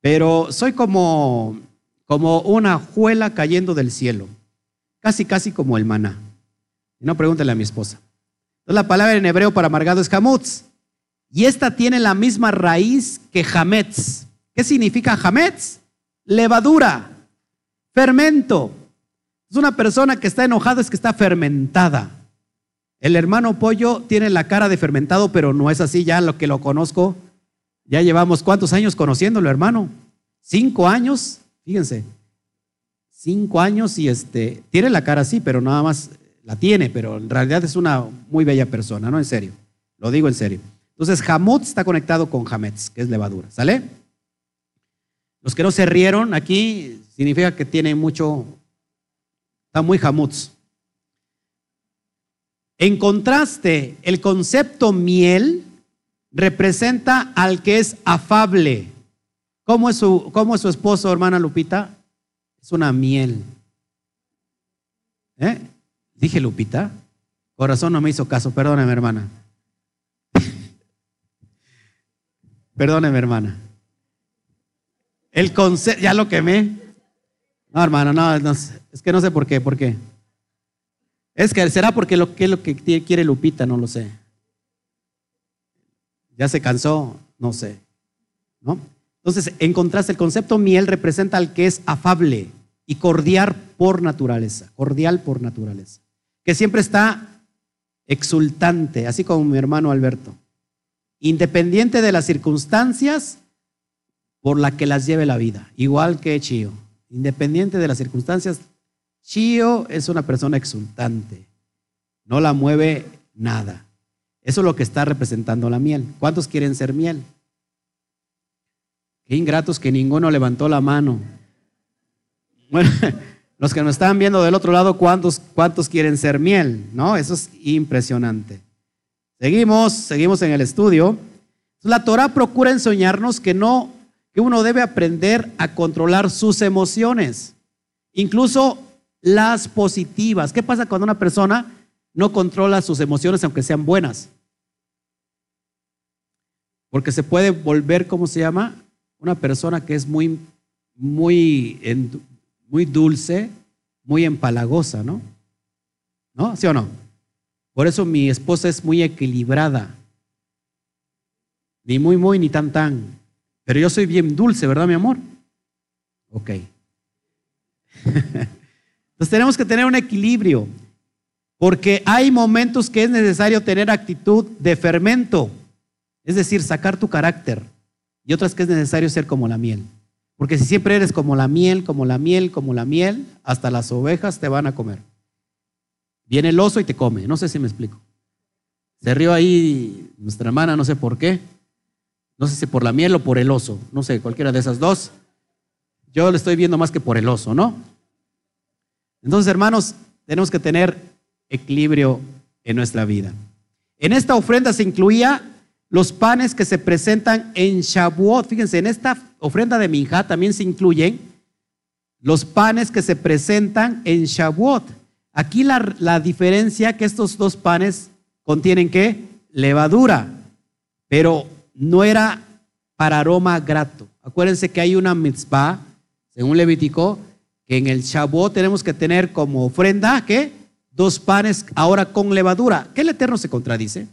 Pero soy como, como una juela cayendo del cielo. Casi, casi como el maná. No pregúntale a mi esposa. Entonces, la palabra en hebreo para amargado es hamutz. Y esta tiene la misma raíz que hametz. ¿Qué significa hametz? Levadura, fermento. Es una persona que está enojada, es que está fermentada. El hermano Pollo tiene la cara de fermentado, pero no es así, ya lo que lo conozco. Ya llevamos cuántos años conociéndolo, hermano. Cinco años, fíjense. Cinco años y este, tiene la cara así, pero nada más la tiene, pero en realidad es una muy bella persona, ¿no? En serio, lo digo en serio. Entonces, Hamut está conectado con Hametz, que es levadura, ¿sale? Los que no se rieron aquí significa que tienen mucho, está muy jamuts. En contraste, el concepto miel representa al que es afable. ¿Cómo es su, cómo es su esposo, hermana Lupita? Es una miel. ¿Eh? Dije Lupita. Corazón no me hizo caso, perdóneme, hermana. *laughs* perdóneme, hermana. El concepto, ya lo quemé. No, hermano, no, es que no sé por qué, por qué. Es que será porque lo que quiere Lupita, no lo sé. Ya se cansó, no sé. ¿No? Entonces, en contraste, el concepto miel representa al que es afable y cordial por naturaleza, cordial por naturaleza, que siempre está exultante, así como mi hermano Alberto, independiente de las circunstancias por la que las lleve la vida, igual que Chío, independiente de las circunstancias, Chío es una persona exultante, no la mueve nada. Eso es lo que está representando la miel. ¿Cuántos quieren ser miel? Qué ingratos que ninguno levantó la mano. Bueno, *laughs* los que nos están viendo del otro lado, ¿cuántos, cuántos quieren ser miel? ¿No? Eso es impresionante. Seguimos, seguimos en el estudio. La Torah procura enseñarnos que no, que uno debe aprender a controlar sus emociones, incluso las positivas. ¿Qué pasa cuando una persona no controla sus emociones aunque sean buenas? Porque se puede volver, ¿cómo se llama? Una persona que es muy, muy, muy dulce, muy empalagosa, ¿no? ¿No? ¿Sí o no? Por eso mi esposa es muy equilibrada. Ni muy, muy, ni tan, tan. Pero yo soy bien dulce, ¿verdad, mi amor? Ok. *laughs* Entonces tenemos que tener un equilibrio, porque hay momentos que es necesario tener actitud de fermento, es decir, sacar tu carácter, y otras que es necesario ser como la miel. Porque si siempre eres como la miel, como la miel, como la miel, hasta las ovejas te van a comer. Viene el oso y te come, no sé si me explico. Se rió ahí nuestra hermana, no sé por qué. No sé si por la miel o por el oso, no sé, cualquiera de esas dos. Yo lo estoy viendo más que por el oso, ¿no? Entonces, hermanos, tenemos que tener equilibrio en nuestra vida. En esta ofrenda se incluía los panes que se presentan en Shavuot. Fíjense, en esta ofrenda de Minja también se incluyen los panes que se presentan en Shavuot. Aquí la, la diferencia que estos dos panes contienen qué? Levadura, pero no era para aroma grato. Acuérdense que hay una mitzvah, según Levítico, en el Shavuot tenemos que tener como ofrenda, ¿qué? Dos panes ahora con levadura. ¿Qué el Eterno se contradice?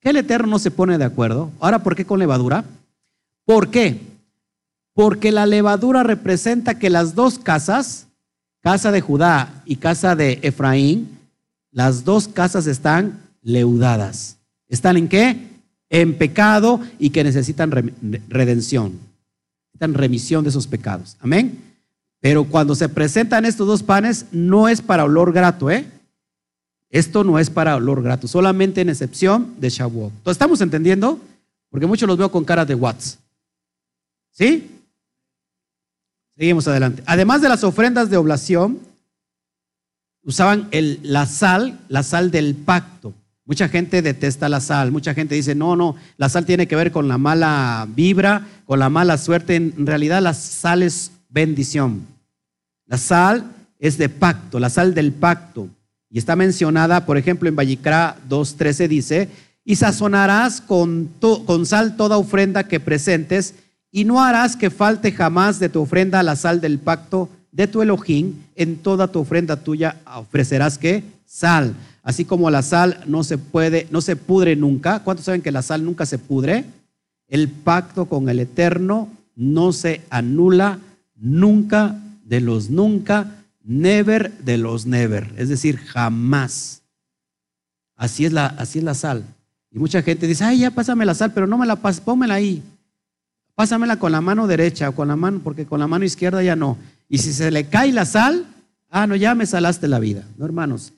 ¿Qué el Eterno no se pone de acuerdo? Ahora, ¿por qué con levadura? ¿Por qué? Porque la levadura representa que las dos casas, casa de Judá y casa de Efraín, las dos casas están leudadas. ¿Están en qué? En pecado y que necesitan redención. Necesitan remisión de esos pecados. Amén. Pero cuando se presentan estos dos panes, no es para olor grato, ¿eh? Esto no es para olor grato, solamente en excepción de Shavuot. ¿Estamos entendiendo? Porque muchos los veo con cara de Watts. ¿Sí? Seguimos adelante. Además de las ofrendas de oblación, usaban el, la sal, la sal del pacto. Mucha gente detesta la sal, mucha gente dice, no, no, la sal tiene que ver con la mala vibra, con la mala suerte. En realidad la sal es bendición. La sal es de pacto, la sal del pacto. Y está mencionada, por ejemplo, en Vallicrá 2.13 dice, y sazonarás con, con sal toda ofrenda que presentes, y no harás que falte jamás de tu ofrenda la sal del pacto de tu Elohim, en toda tu ofrenda tuya ofrecerás que sal. Así como la sal no se puede, no se pudre nunca. ¿Cuántos saben que la sal nunca se pudre? El pacto con el Eterno no se anula nunca de los nunca, never de los never, es decir, jamás. Así es la, así es la sal. Y mucha gente dice, ay, ya pásame la sal, pero no me la pases, pónmela ahí. Pásamela con la mano derecha o con la mano, porque con la mano izquierda ya no. Y si se le cae la sal, ah, no, ya me salaste la vida. No, hermanos,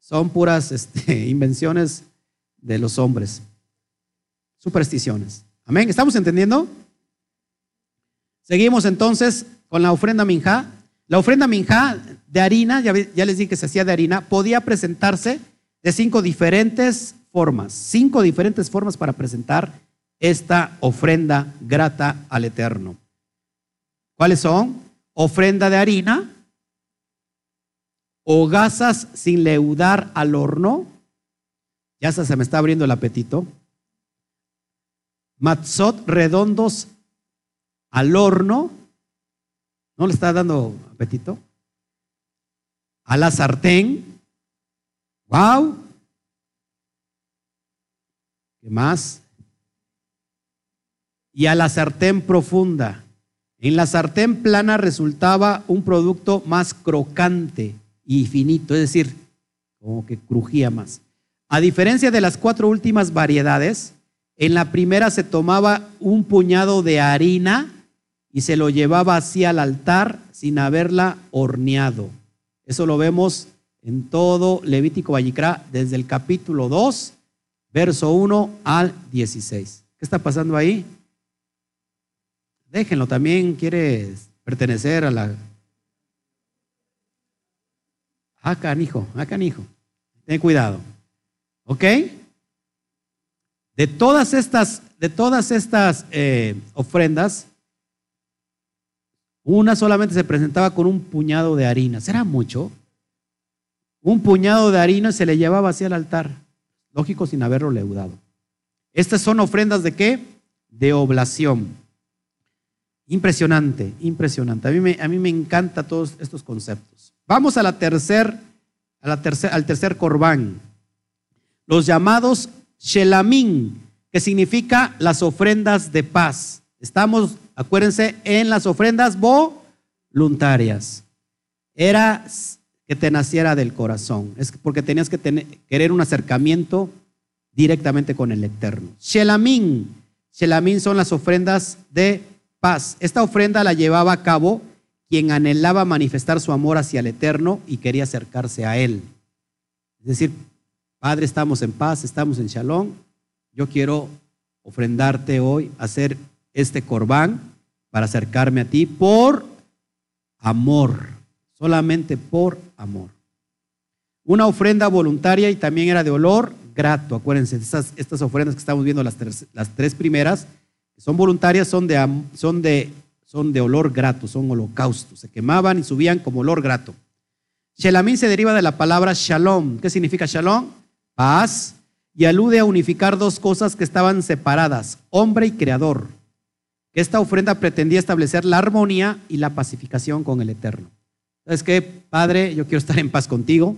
son puras este, *laughs* invenciones de los hombres, supersticiones. Amén, ¿estamos entendiendo? Seguimos entonces con la ofrenda minjá. La ofrenda minjá de harina, ya, ya les dije que se hacía de harina, podía presentarse de cinco diferentes formas, cinco diferentes formas para presentar esta ofrenda grata al Eterno. ¿Cuáles son? Ofrenda de harina, hogazas sin leudar al horno, ya se me está abriendo el apetito, matzot redondos al horno, ¿no le está dando apetito? A la sartén, wow, ¿qué más? Y a la sartén profunda. En la sartén plana resultaba un producto más crocante y finito, es decir, como que crujía más. A diferencia de las cuatro últimas variedades, en la primera se tomaba un puñado de harina y se lo llevaba así al altar sin haberla horneado. Eso lo vemos en todo Levítico Vallicrá desde el capítulo 2, verso 1 al 16. ¿Qué está pasando ahí? Déjenlo, también quiere pertenecer a la... Acá, hijo, acá, hijo. Ten cuidado. ¿Ok? De todas estas, de todas estas eh, ofrendas, una solamente se presentaba con un puñado de harina. ¿Será mucho? Un puñado de harina se le llevaba hacia el altar. Lógico, sin haberlo leudado. Estas son ofrendas de qué? De oblación. Impresionante, impresionante. A mí me, a mí me encantan todos estos conceptos. Vamos a la tercer, a la al tercer corbán. Los llamados shelamín, que significa las ofrendas de paz. Estamos, acuérdense, en las ofrendas voluntarias. Era que te naciera del corazón. Es porque tenías que tener, querer un acercamiento directamente con el Eterno. Shelamín. Shelamín son las ofrendas de paz. Esta ofrenda la llevaba a cabo quien anhelaba manifestar su amor hacia el Eterno y quería acercarse a Él. Es decir, Padre, estamos en paz, estamos en shalom. Yo quiero ofrendarte hoy, hacer este corbán para acercarme a ti por amor, solamente por amor. Una ofrenda voluntaria y también era de olor grato. Acuérdense, estas, estas ofrendas que estamos viendo, las las tres primeras, son voluntarias, son de, son de, son de olor grato, son holocaustos. Se quemaban y subían como olor grato. Shelamín se deriva de la palabra shalom. ¿Qué significa shalom? Paz. Y alude a unificar dos cosas que estaban separadas, hombre y creador. Esta ofrenda pretendía establecer la armonía y la pacificación con el Eterno. ¿Sabes qué, Padre? Yo quiero estar en paz contigo.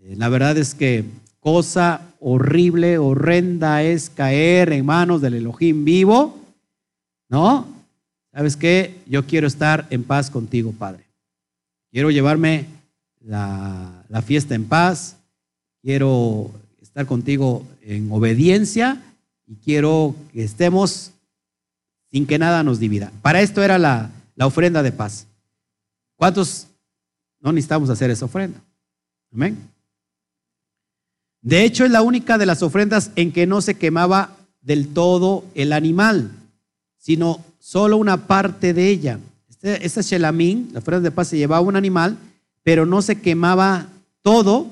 Eh, la verdad es que cosa horrible, horrenda es caer en manos del Elohim vivo, ¿no? ¿Sabes qué? Yo quiero estar en paz contigo, Padre. Quiero llevarme la, la fiesta en paz, quiero estar contigo en obediencia y quiero que estemos sin que nada nos divida. Para esto era la, la ofrenda de paz. ¿Cuántos no necesitamos hacer esa ofrenda? Amén. De hecho, es la única de las ofrendas en que no se quemaba del todo el animal, sino solo una parte de ella. Este, esta shelamín, la ofrenda de paz, se llevaba un animal, pero no se quemaba todo,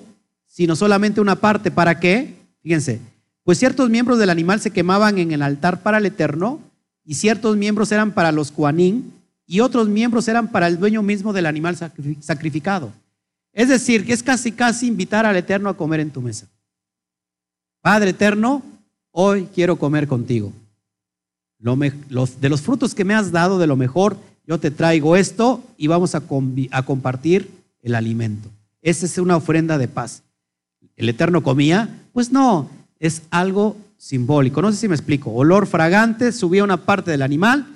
sino solamente una parte. ¿Para qué? Fíjense, pues ciertos miembros del animal se quemaban en el altar para el Eterno, y ciertos miembros eran para los cuanín, y otros miembros eran para el dueño mismo del animal sacrificado. Es decir, que es casi casi invitar al Eterno a comer en tu mesa. Padre eterno, hoy quiero comer contigo. De los frutos que me has dado, de lo mejor, yo te traigo esto y vamos a, compartir el alimento. Esa es una ofrenda de paz. ¿El Eterno comía? Pues no, es algo simbólico. No sé si me explico. Olor fragante, subía una parte del animal,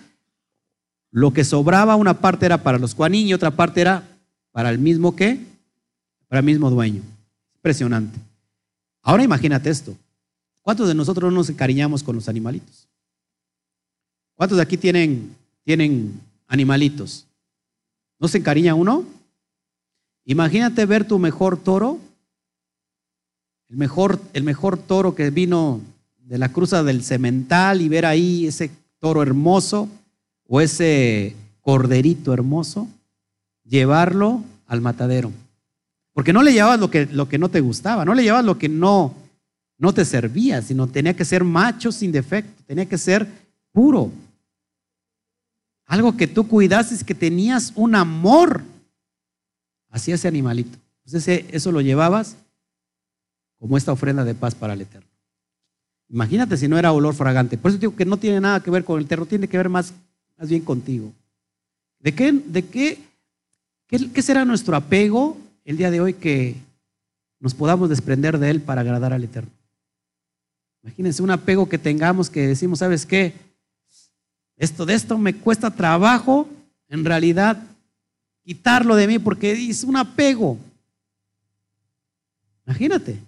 lo que sobraba, una parte era para los cuanín y otra parte era para el mismo que, para el mismo dueño. Impresionante. Ahora imagínate esto. ¿Cuántos de nosotros no nos encariñamos con los animalitos? ¿Cuántos de aquí tienen, tienen animalitos? ¿No se encariña uno? Imagínate ver tu mejor toro, el mejor, el mejor toro que vino de la cruza del cemental y ver ahí ese toro hermoso, o ese corderito hermoso, llevarlo al matadero. Porque no le llevabas lo que, lo que no te gustaba, no le llevabas lo que no, no te servía, sino tenía que ser macho sin defecto, tenía que ser puro. Algo que tú cuidases, que tenías un amor hacia ese animalito. Entonces eso lo llevabas como esta ofrenda de paz para el Eterno. Imagínate si no era olor fragante. Por eso digo que no tiene nada que ver con el Eterno, tiene que ver más, más bien contigo. ¿De qué, de qué, qué, qué será nuestro apego el día de hoy que nos podamos desprender de Él para agradar al Eterno? Imagínense un apego que tengamos que decimos, ¿sabes qué? Esto de esto me cuesta trabajo, en realidad, quitarlo de mí porque es un apego. Imagínate.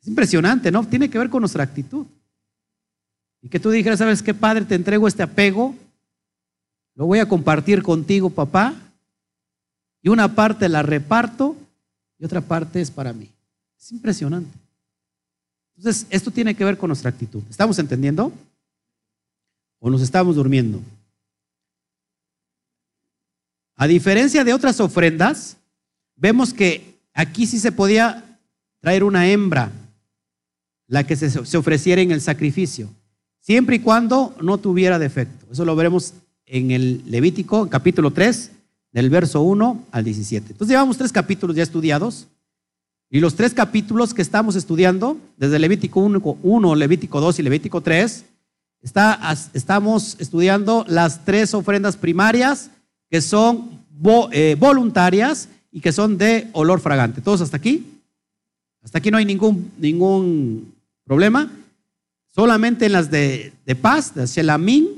Es impresionante, ¿no? Tiene que ver con nuestra actitud. Y que tú dijeras, ¿sabes qué, Padre? Te entrego este apego, lo voy a compartir contigo, papá, y una parte la reparto y otra parte es para mí. Es impresionante. Entonces, esto tiene que ver con nuestra actitud. ¿Estamos entendiendo? ¿O nos estamos durmiendo? A diferencia de otras ofrendas, vemos que aquí sí se podía traer una hembra, la que se, ofreciera en el sacrificio, siempre y cuando no tuviera defecto. Eso lo veremos en el Levítico, capítulo 3, del verso 1 al 17. Entonces llevamos tres capítulos ya estudiados. Y los tres capítulos que estamos estudiando, desde Levítico 1, Levítico 2 y Levítico 3, estamos estudiando las tres ofrendas primarias que son eh, voluntarias y que son de olor fragante. ¿Todos hasta aquí? Hasta aquí no hay ningún, ningún problema. Solamente en las de, paz, de Shelamín,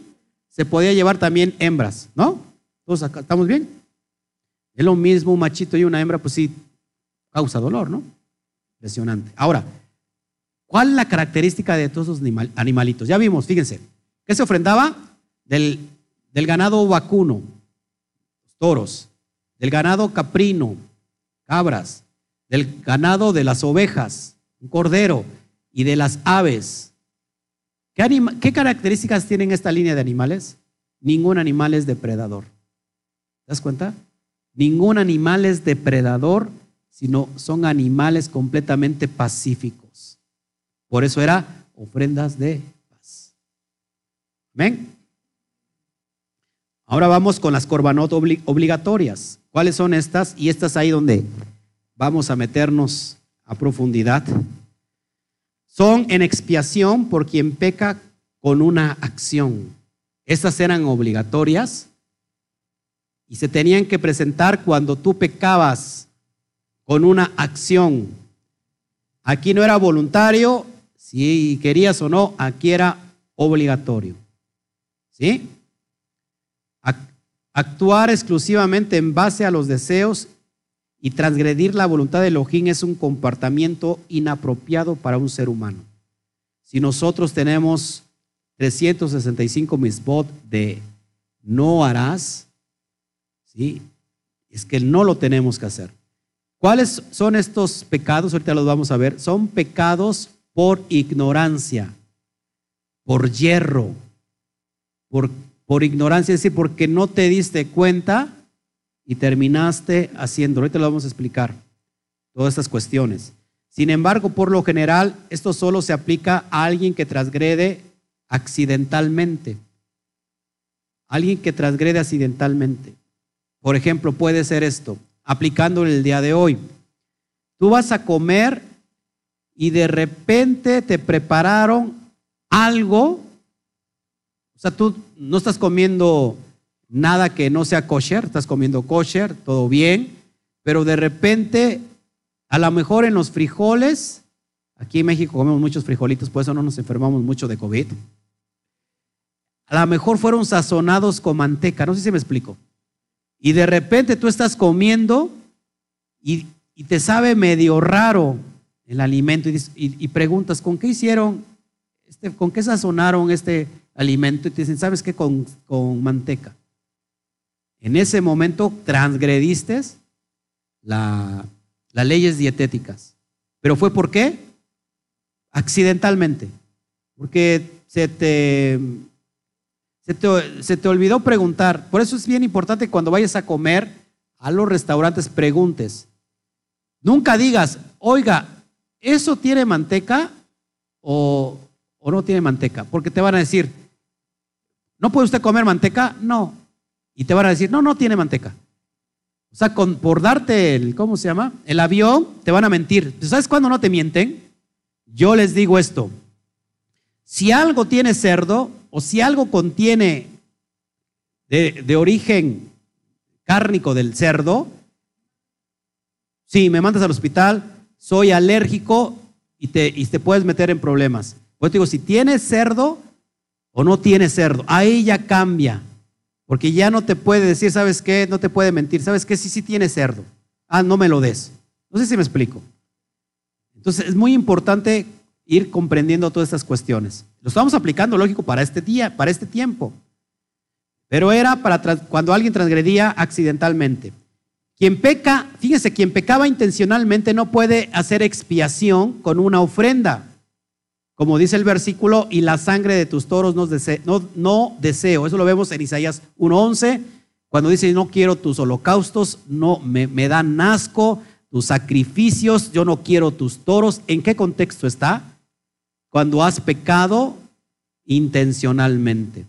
se podía llevar también hembras, ¿no? ¿Todos acá estamos bien? Es lo mismo un machito y una hembra, pues sí, causa dolor, ¿no? Impresionante. Ahora, ¿cuál es la característica de todos esos animalitos? Ya vimos, fíjense, ¿qué se ofrendaba? Del, ganado vacuno, toros, del ganado caprino, cabras, del ganado de las ovejas, un cordero y de las aves. ¿Qué, ¿Qué, características tienen esta línea de animales? Ningún animal es depredador. ¿Te das cuenta? Ningún animal es depredador, sino son animales completamente pacíficos. Por eso era ofrendas de paz. ¿Ven? Ahora vamos con las corbanot obligatorias. ¿Cuáles son estas? Y estas ahí donde vamos a meternos a profundidad. Son en expiación por quien peca con una acción. Estas eran obligatorias y se tenían que presentar cuando tú pecabas con una acción. Aquí no era voluntario, si querías o no, aquí era obligatorio. ¿Sí? Actuar exclusivamente en base a los deseos y transgredir la voluntad de Elohim es un comportamiento inapropiado para un ser humano. Si nosotros tenemos 365 misbot de no harás, ¿sí? es que no lo tenemos que hacer. ¿Cuáles son estos pecados? Ahorita los vamos a ver. Son pecados por ignorancia, por hierro, por por ignorancia, es decir, porque no te diste cuenta y terminaste haciendo. Ahorita lo vamos a explicar, todas estas cuestiones. Sin embargo, por lo general, esto solo se aplica a alguien que transgrede accidentalmente. Alguien que transgrede accidentalmente. Por ejemplo, puede ser esto, aplicando el día de hoy. Tú vas a comer y de repente te prepararon algo o sea, tú no estás comiendo nada que no sea kosher, estás comiendo kosher, todo bien, pero de repente, a lo mejor en los frijoles, aquí en México comemos muchos frijolitos, por eso no nos enfermamos mucho de COVID. A lo mejor fueron sazonados con manteca, no sé si me explico. Y de repente tú estás comiendo y, te sabe medio raro el alimento y, y preguntas, ¿con qué hicieron? Este, ¿Con qué sazonaron este alimento y te dicen, ¿sabes qué? Con, con manteca. En ese momento transgrediste la, las leyes dietéticas. ¿Pero fue por qué? Accidentalmente. Porque se te, Se te, se te olvidó preguntar. Por eso es bien importante cuando vayas a comer a los restaurantes, preguntes. Nunca digas, oiga, ¿eso tiene manteca o, o no tiene manteca? Porque te van a decir, ¿no puede usted comer manteca? No. Y te van a decir, no, no tiene manteca. O sea, por darte el, ¿cómo se llama? El avión, te van a mentir. ¿Sabes cuándo no te mienten? Yo les digo esto. Si algo tiene cerdo o si algo contiene de, de origen cárnico del cerdo, si me mandas al hospital, soy alérgico y te, y te puedes meter en problemas. Pues te digo, si tienes cerdo o no tienes cerdo, ahí ya cambia. Porque ya no te puede decir, ¿sabes qué? No te puede mentir. ¿Sabes qué? Sí, sí tiene cerdo. Ah, no me lo des. No sé si me explico. Entonces es muy importante ir comprendiendo todas estas cuestiones. Lo estamos aplicando, lógico, para este día, para este tiempo. Pero era para cuando alguien transgredía accidentalmente. Quien peca, fíjense, quien pecaba intencionalmente no puede hacer expiación con una ofrenda. Como dice el versículo, y la sangre de tus toros no, deseo. Eso lo vemos en Isaías 1.11, cuando dice, no quiero tus holocaustos, no me, me dan asco, tus sacrificios, yo no quiero tus toros. ¿En qué contexto está? Cuando has pecado intencionalmente.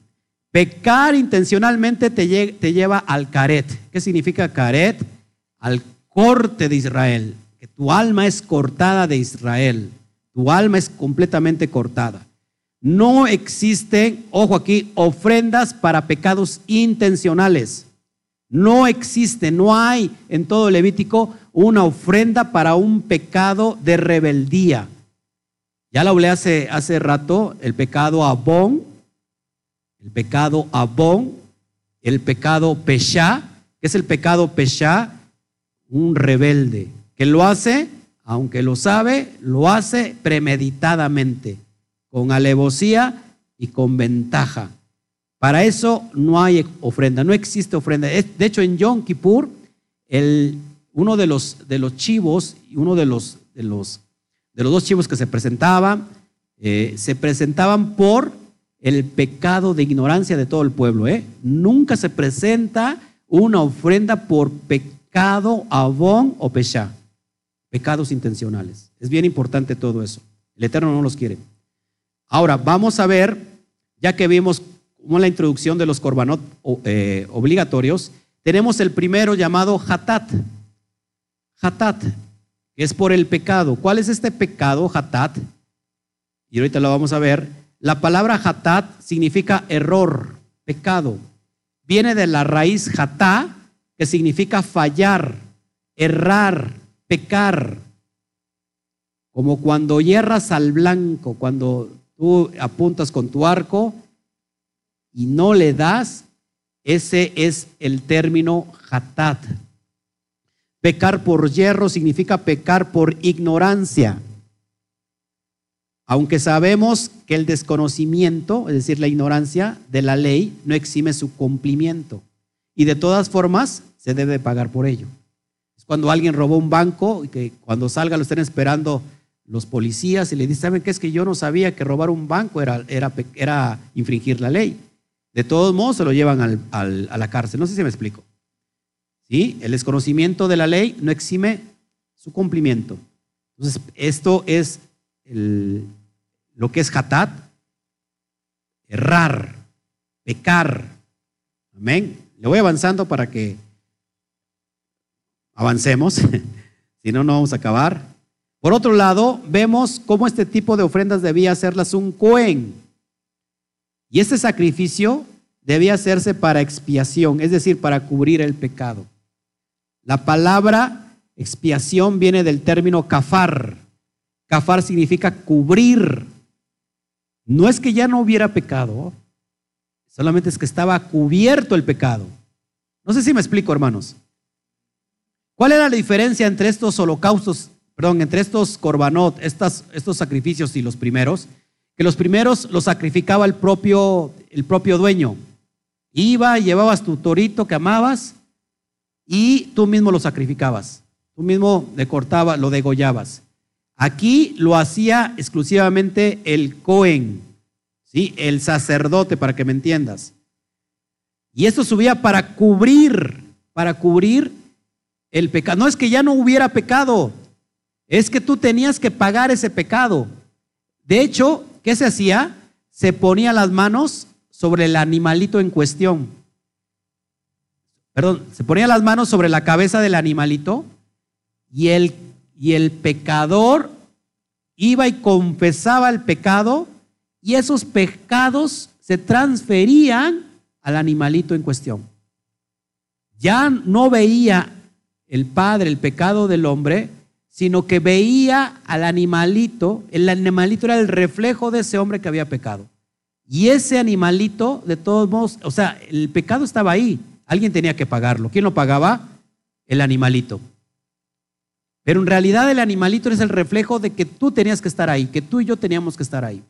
Pecar intencionalmente te, te lleva al caret. ¿Qué significa caret? Al corte de Israel, que tu alma es cortada de Israel. Tu alma es completamente cortada. No existen, ojo aquí, ofrendas para pecados intencionales. No existe, no hay en todo Levítico una ofrenda para un pecado de rebeldía. Ya lo hablé hace, hace rato, el pecado abón, el pecado abón, el pecado pesha. ¿Qué es el pecado pesha? Un rebelde que lo hace aunque lo sabe, lo hace premeditadamente, con alevosía y con ventaja. Para eso no hay ofrenda, no existe ofrenda. De hecho, en Yom Kippur, uno de los, de los chivos, uno de los, de, los, de los dos chivos que se presentaban, eh, se presentaban por el pecado de ignorancia de todo el pueblo. ¿eh? Nunca se presenta una ofrenda por pecado, abón o pechá pecados intencionales. Es bien importante todo eso. El Eterno no los quiere. Ahora, vamos a ver, ya que vimos como la introducción de los corbanot eh, obligatorios, tenemos el primero llamado hatat. Hatat, que es por el pecado. ¿Cuál es este pecado, hatat? Y ahorita lo vamos a ver. La palabra hatat significa error, pecado. Viene de la raíz hatá, que significa fallar, errar, pecar, como cuando hierras al blanco, cuando tú apuntas con tu arco y no le das, ese es el término hatat. Pecar por hierro significa pecar por ignorancia. Aunque sabemos que el desconocimiento, es decir, la ignorancia de la ley, no exime su cumplimiento. Y de todas formas, se debe pagar por ello cuando alguien robó un banco y que cuando salga lo estén esperando los policías y le dicen, ¿saben qué? Es que yo no sabía que robar un banco era, era, era infringir la ley. De todos modos se lo llevan a la cárcel. No sé si me explico. ¿Sí? El desconocimiento de la ley no exime su cumplimiento. Entonces, esto es lo que es hatat, errar, pecar. Amén. Le voy avanzando para que Avancemos, *laughs* si no, no vamos a acabar. Por otro lado, vemos cómo este tipo de ofrendas debía hacerlas un cohen. Y este sacrificio debía hacerse para expiación, es decir, para cubrir el pecado. La palabra expiación viene del término kafar. Kafar significa cubrir. No es que ya no hubiera pecado, solamente es que estaba cubierto el pecado. No sé si me explico, hermanos. ¿Cuál era la diferencia entre estos holocaustos, perdón, entre estos corbanot, estos sacrificios y los primeros? Que los primeros los sacrificaba el propio, el propio dueño. Iba, llevabas tu torito que amabas y tú mismo lo sacrificabas. Tú mismo le cortabas, lo degollabas. Aquí lo hacía exclusivamente el Cohen, ¿sí? el sacerdote, para que me entiendas. Y esto subía para cubrir, para cubrir el pecado. No es que ya no hubiera pecado, es que tú tenías que pagar ese pecado. De hecho, ¿qué se hacía? Se ponía las manos sobre el animalito en cuestión. Perdón, se ponía las manos sobre la cabeza del animalito y el, y el pecador iba y confesaba el pecado y esos pecados se transferían al animalito en cuestión. Ya no veía el Padre el pecado del hombre, sino que veía al animalito, el animalito era el reflejo de ese hombre que había pecado. Y ese animalito, de todos modos, o sea, el pecado estaba ahí, alguien tenía que pagarlo. ¿Quién lo pagaba? El animalito. Pero en realidad el animalito es el reflejo de que tú tenías que estar ahí, que tú y yo teníamos que estar ahí.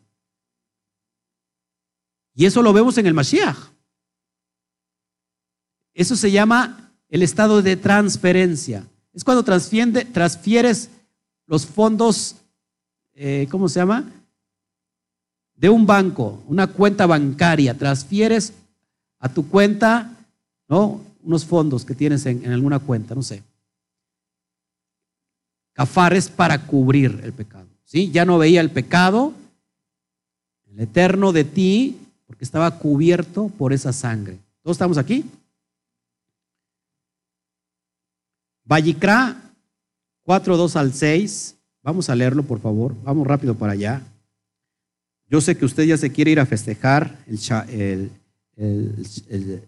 Y eso lo vemos en el Mashiach. Eso se llama el estado de transferencia. Es cuando transfieres los fondos, eh, ¿cómo se llama? De un banco, una cuenta bancaria. Transfieres a tu cuenta, ¿no? Unos fondos que tienes en, alguna cuenta, no sé. Cafar es para cubrir el pecado. ¿sí? Ya no veía el pecado, el eterno de ti, porque estaba cubierto por esa sangre. ¿Todos estamos aquí? Vallicra 4, 2 al 6. Vamos a leerlo, por favor. Vamos rápido para allá. Yo sé que usted ya se quiere ir a festejar el, el, el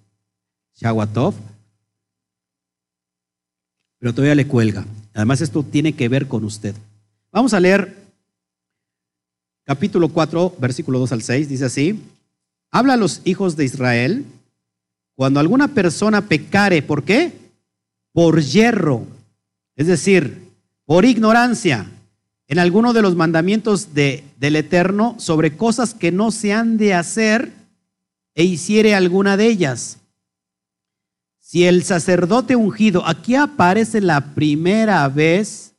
pero todavía le cuelga. Además, esto tiene que ver con usted. Vamos a leer capítulo 4, versículo 2 al 6. Dice así, habla a los hijos de Israel, cuando alguna persona pecare, ¿por qué? Por hierro, es decir, por ignorancia, en alguno de los mandamientos de, del Eterno sobre cosas que no se han de hacer e hiciere alguna de ellas si el sacerdote ungido, aquí aparece la primera vez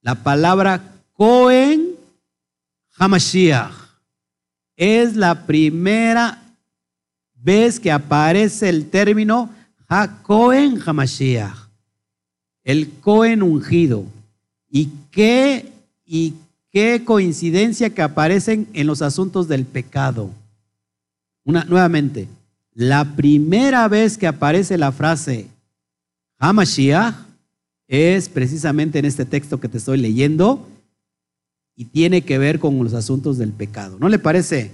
la palabra Cohen Hamashiach. Es la primera vez que aparece el término ha Cohen Hamashiach. El Cohen ungido. Y qué, y qué coincidencia que aparecen en los asuntos del pecado. Una, nuevamente, la primera vez que aparece la frase Hamashiach es precisamente en este texto que te estoy leyendo y tiene que ver con los asuntos del pecado. ¿No le parece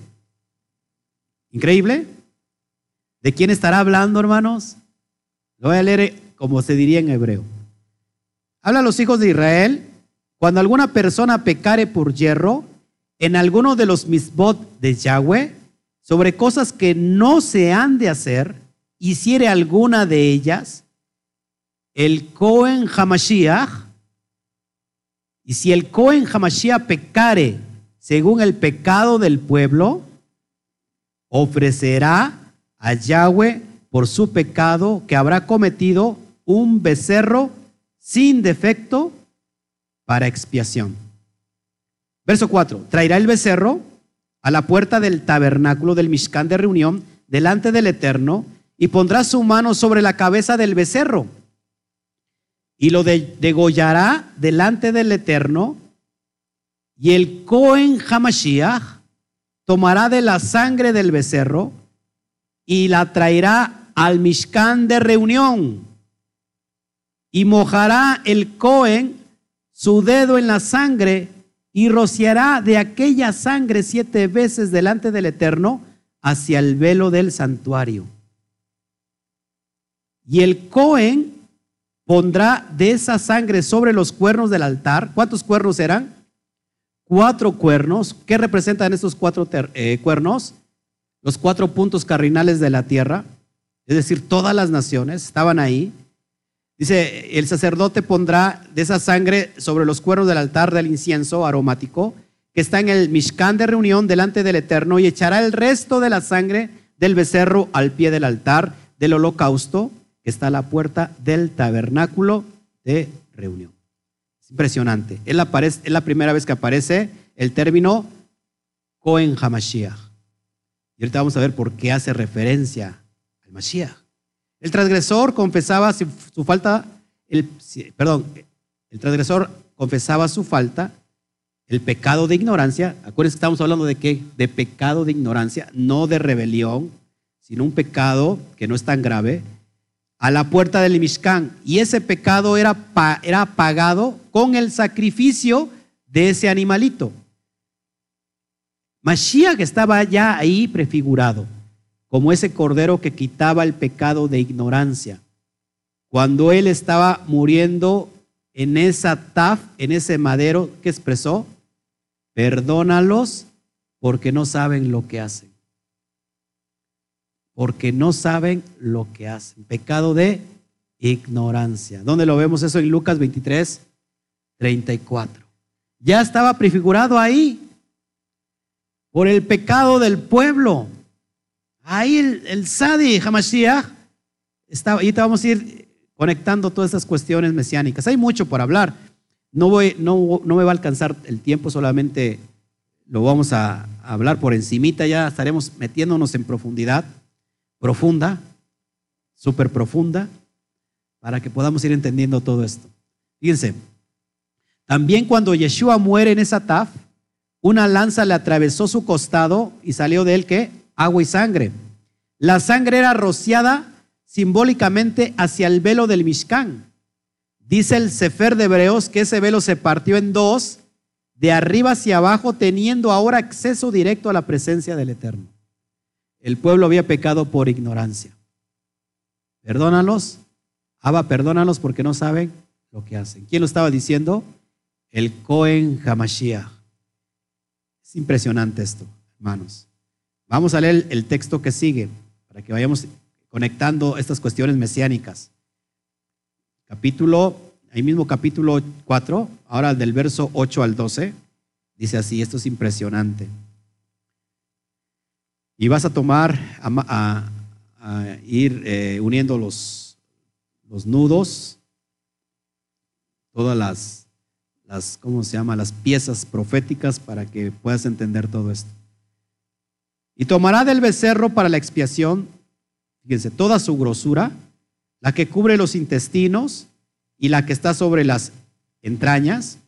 increíble? ¿De quién estará hablando, hermanos? Lo voy a leer como se diría en hebreo. Habla a los hijos de Israel, cuando alguna persona pecare por hierro en alguno de los misbot de Yahweh, sobre cosas que no se han de hacer, hiciere alguna de ellas, el Cohen Hamashiach, y si el Cohen Hamashiach pecare según el pecado del pueblo, ofrecerá a Yahweh por su pecado que habrá cometido un becerro sin defecto para expiación. Verso 4. Traerá el becerro a la puerta del tabernáculo del Mishkan de reunión delante del Eterno y pondrá su mano sobre la cabeza del becerro y lo degollará delante del Eterno y el Cohen Hamashiach tomará de la sangre del becerro y la traerá al Mishkan de reunión y mojará el Cohen su dedo en la sangre y rociará de aquella sangre siete veces delante del Eterno hacia el velo del santuario. Y el Cohen pondrá de esa sangre sobre los cuernos del altar. ¿Cuántos cuernos eran? Cuatro cuernos. ¿Qué representan estos cuatro eh, cuernos? Los cuatro puntos cardinales de la tierra. Es decir, todas las naciones estaban ahí. Dice, el sacerdote pondrá de esa sangre sobre los cuernos del altar del incienso aromático que está en el Mishkan de reunión delante del Eterno y echará el resto de la sangre del becerro al pie del altar del holocausto que está a la puerta del tabernáculo de reunión. Es impresionante. Es la, primera vez que aparece el término Cohen Hamashiach. Y ahorita vamos a ver por qué hace referencia Mashiach. El transgresor confesaba su, falta, el, perdón, el transgresor confesaba su falta, el pecado de ignorancia. Acuérdense que estamos hablando de qué? De pecado de ignorancia, no de rebelión, sino un pecado que no es tan grave, a la puerta del Mishkan. Y ese pecado era, era pagado con el sacrificio de ese animalito. Mashiach estaba ya ahí prefigurado, como ese cordero que quitaba el pecado de ignorancia. Cuando él estaba muriendo en esa taf, en ese madero que expresó, perdónalos porque no saben lo que hacen. Porque no saben lo que hacen. Pecado de ignorancia. ¿Dónde lo vemos eso en Lucas 23, 34? Ya estaba prefigurado ahí por el pecado del pueblo. Ahí el, el Sadi Hamashiach estaba, y te vamos a ir conectando todas estas cuestiones mesiánicas. Hay mucho por hablar. No, voy, no, no me va a alcanzar el tiempo, solamente lo vamos a, hablar por encimita, ya estaremos metiéndonos en profundidad, profunda, súper profunda, para que podamos ir entendiendo todo esto. Fíjense, también cuando Yeshua muere en esa taf, una lanza le atravesó su costado y salió de él que agua y sangre. La sangre era rociada simbólicamente hacia el velo del Mishkan. Dice el Sefer de Hebreos que ese velo se partió en dos, de arriba hacia abajo, teniendo ahora acceso directo a la presencia del Eterno. El pueblo había pecado por ignorancia. Perdónalos, Abba, perdónalos porque no saben lo que hacen. ¿Quién lo estaba diciendo? El Cohen Hamashiach impresionante esto, hermanos. Vamos a leer el texto que sigue para que vayamos conectando estas cuestiones mesiánicas. Capítulo, ahí mismo capítulo 4, ahora del verso 8 al 12, dice así, esto es impresionante. Y vas a tomar, a, ir eh, uniendo los, los nudos, todas las las, ¿cómo se llama? Las piezas proféticas para que puedas entender todo esto. Y tomará del becerro para la expiación, fíjense, toda su grosura, la que cubre los intestinos y la que está sobre las entrañas,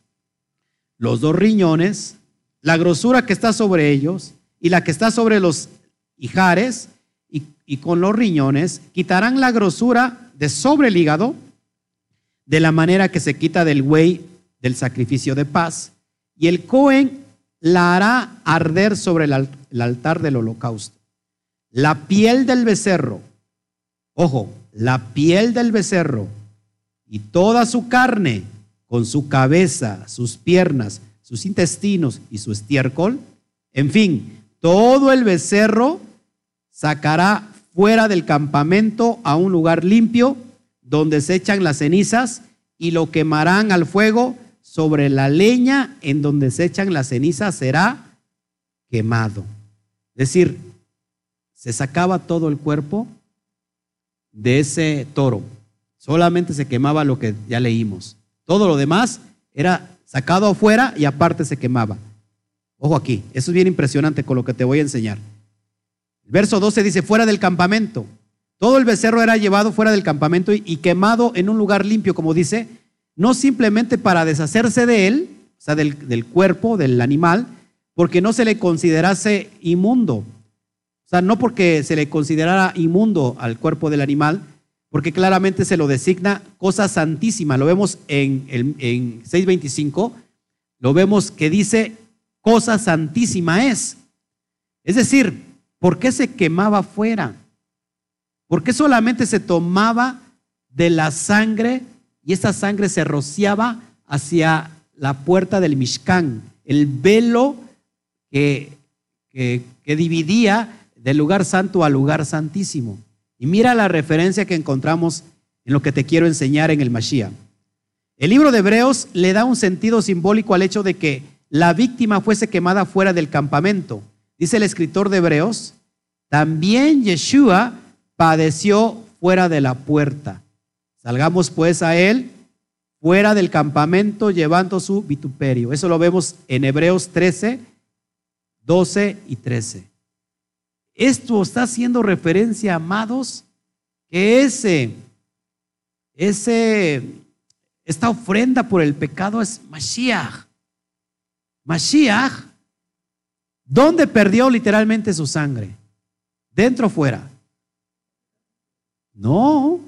los dos riñones, la grosura que está sobre ellos y la que está sobre los y, y con los riñones, quitarán la grosura de sobre el hígado, de la manera que se quita del buey del sacrificio de paz, y el Cohen la hará arder sobre el altar del holocausto. La piel del becerro, ojo, la piel del becerro y toda su carne, con su cabeza, sus piernas, sus intestinos y su estiércol, en fin, todo el becerro sacará fuera del campamento a un lugar limpio donde se echan las cenizas y lo quemarán al fuego sobre la leña en donde se echan las cenizas será quemado. Es decir, se sacaba todo el cuerpo de ese toro. Solamente se quemaba lo que ya leímos. Todo lo demás era sacado afuera y aparte se quemaba. Ojo aquí, eso es bien impresionante con lo que te voy a enseñar. Verso 12 dice, fuera del campamento. Todo el becerro era llevado fuera del campamento y, quemado en un lugar limpio, como dice, no simplemente para deshacerse de él, o sea, del, cuerpo del animal, porque no se le considerase inmundo. O sea, no porque se le considerara inmundo al cuerpo del animal, porque claramente se lo designa cosa santísima. Lo vemos en, en 6.25, lo vemos que dice cosa santísima es. Es decir, ¿por qué se quemaba fuera? ¿Por qué solamente se tomaba de la sangre y esa sangre se rociaba hacia la puerta del Mishkan, el velo que, que, dividía del lugar santo al lugar santísimo. Y mira la referencia que encontramos en lo que te quiero enseñar en el Mashiach. El libro de Hebreos le da un sentido simbólico al hecho de que la víctima fuese quemada fuera del campamento. Dice el escritor de Hebreos, también Yeshua padeció fuera de la puerta. Salgamos pues a él fuera del campamento llevando su vituperio. Eso lo vemos en Hebreos 13, 12 y 13. Esto está haciendo referencia, amados, que ese, ese, esta ofrenda por el pecado es Mashiach. Mashiach, ¿dónde perdió literalmente su sangre? ¿Dentro o fuera? No.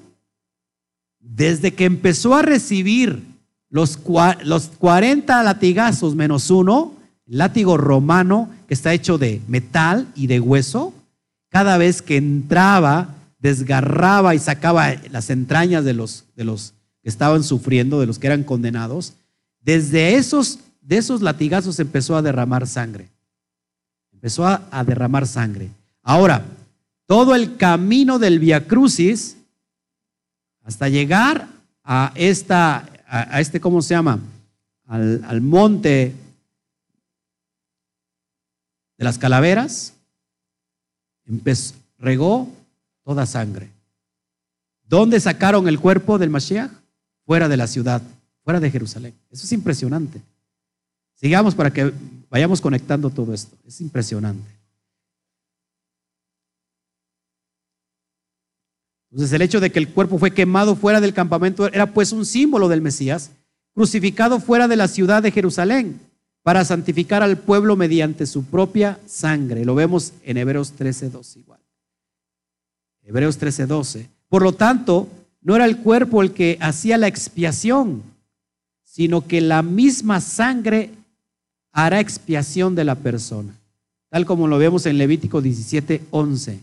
Desde que empezó a recibir los, los 40 latigazos menos uno, látigo romano que está hecho de metal y de hueso, cada vez que entraba, desgarraba y sacaba las entrañas de los, de los que estaban sufriendo, de los que eran condenados, desde esos, de esos latigazos empezó a derramar sangre. Empezó a, derramar sangre. Ahora, todo el camino del Via Crucis hasta llegar a esta, a, este, ¿cómo se llama? Al, monte de las calaveras, regó toda sangre. ¿Dónde sacaron el cuerpo del Mashiach? Fuera de la ciudad, fuera de Jerusalén. Eso es impresionante. Sigamos para que vayamos conectando todo esto. Es impresionante. Entonces el hecho de que el cuerpo fue quemado fuera del campamento era pues un símbolo del Mesías, crucificado fuera de la ciudad de Jerusalén para santificar al pueblo mediante su propia sangre. Lo vemos en Hebreos 13:12 igual. Hebreos 13:12. Por lo tanto, no era el cuerpo el que hacía la expiación, sino que la misma sangre hará expiación de la persona. Tal como lo vemos en Levítico 17:11.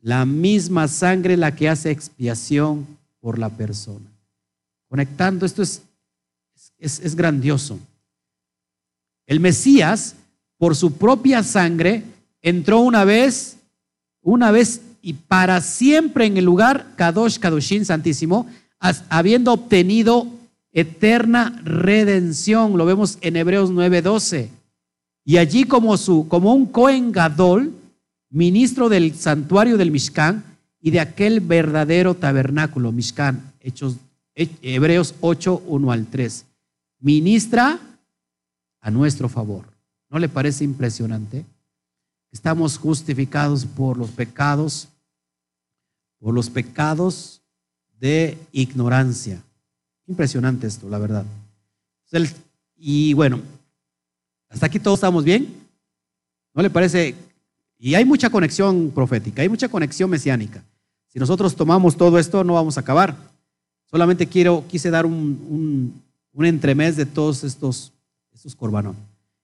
La misma sangre la que hace expiación por la persona. Conectando, esto es, es, es grandioso. El Mesías, por su propia sangre, entró una vez, una vez y para siempre en el lugar Kadosh Kadoshin Santísimo, habiendo obtenido eterna redención. Lo vemos en Hebreos 9:12. Y allí como, su, como un Cohen Gadol, ministro del santuario del Mishkan y de aquel verdadero tabernáculo, Mishkan, Hechos, Hebreos 8, 1 al 3. Ministra a nuestro favor. ¿No le parece impresionante? Estamos justificados por los pecados, por los pecados de ignorancia. Impresionante esto, la verdad. Y bueno, hasta aquí todos estamos bien. ¿No le parece? Y hay mucha conexión profética, hay mucha conexión mesiánica. Si nosotros tomamos todo esto, no vamos a acabar. Solamente quiero, quise dar un, un, entremés de todos estos estos.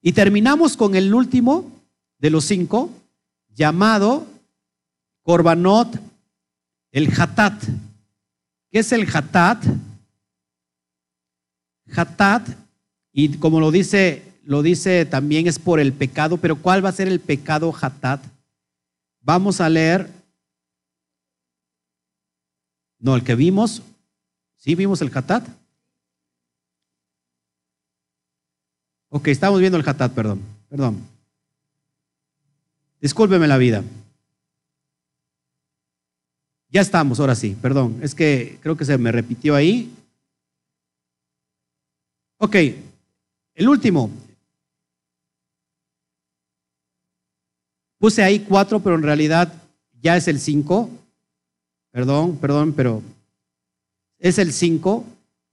Y terminamos con el último de los cinco, llamado corbanot, el hatat. ¿Qué es el hatat? Hatat, y como lo dice, lo dice también es por el pecado, pero ¿cuál va a ser el pecado hatat? Vamos a leer, no, el que vimos, ¿sí vimos el hatat? Ok, estamos viendo el Hatat, perdón. Perdón. Discúlpeme la vida. Ya estamos, ahora sí, perdón. Es que creo que se me repitió ahí. Ok, el último. Puse ahí cuatro, pero en realidad ya es el cinco. Perdón, perdón, pero es el cinco,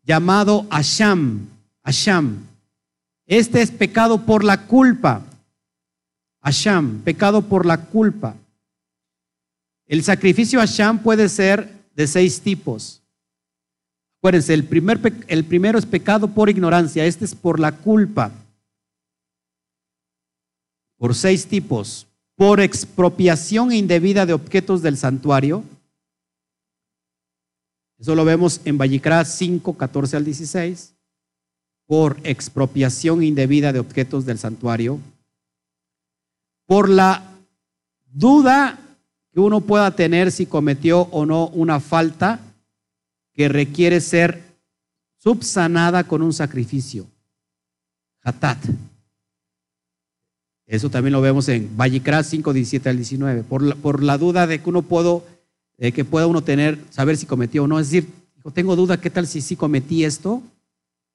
llamado Asham. Asham. Este es pecado por la culpa. Asham, pecado por la culpa. El sacrificio Asham puede ser de seis tipos. Acuérdense, el, primer, el primero es pecado por ignorancia, este es por la culpa. Por seis tipos. Por expropiación indebida de objetos del santuario. Eso lo vemos en Vallicrá 5, 14 al 16 por expropiación indebida de objetos del santuario, por la duda que uno pueda tener si cometió o no una falta que requiere ser subsanada con un sacrificio. Hatat. Eso también lo vemos en Vallicrá 5, 17 al 19. Por la, por la duda de que uno puedo, que pueda uno tener, saber si cometió o no. Es decir, tengo duda, ¿qué tal si sí cometí esto?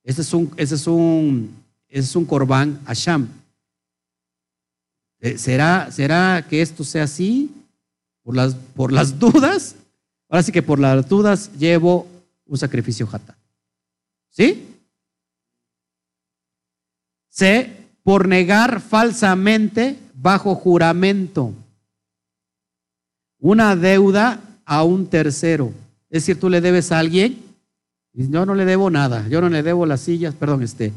Ese es un, ese es un, es un corbán Asham. Eh, ¿Será, ¿Será que esto sea así? Por las, por las *laughs* dudas. Ahora sí que por las dudas llevo un sacrificio jatá. ¿Sí? C, por negar falsamente bajo juramento una deuda a un tercero. Es decir, tú le debes a alguien, yo no le debo nada, yo no le debo las sillas, perdón, este,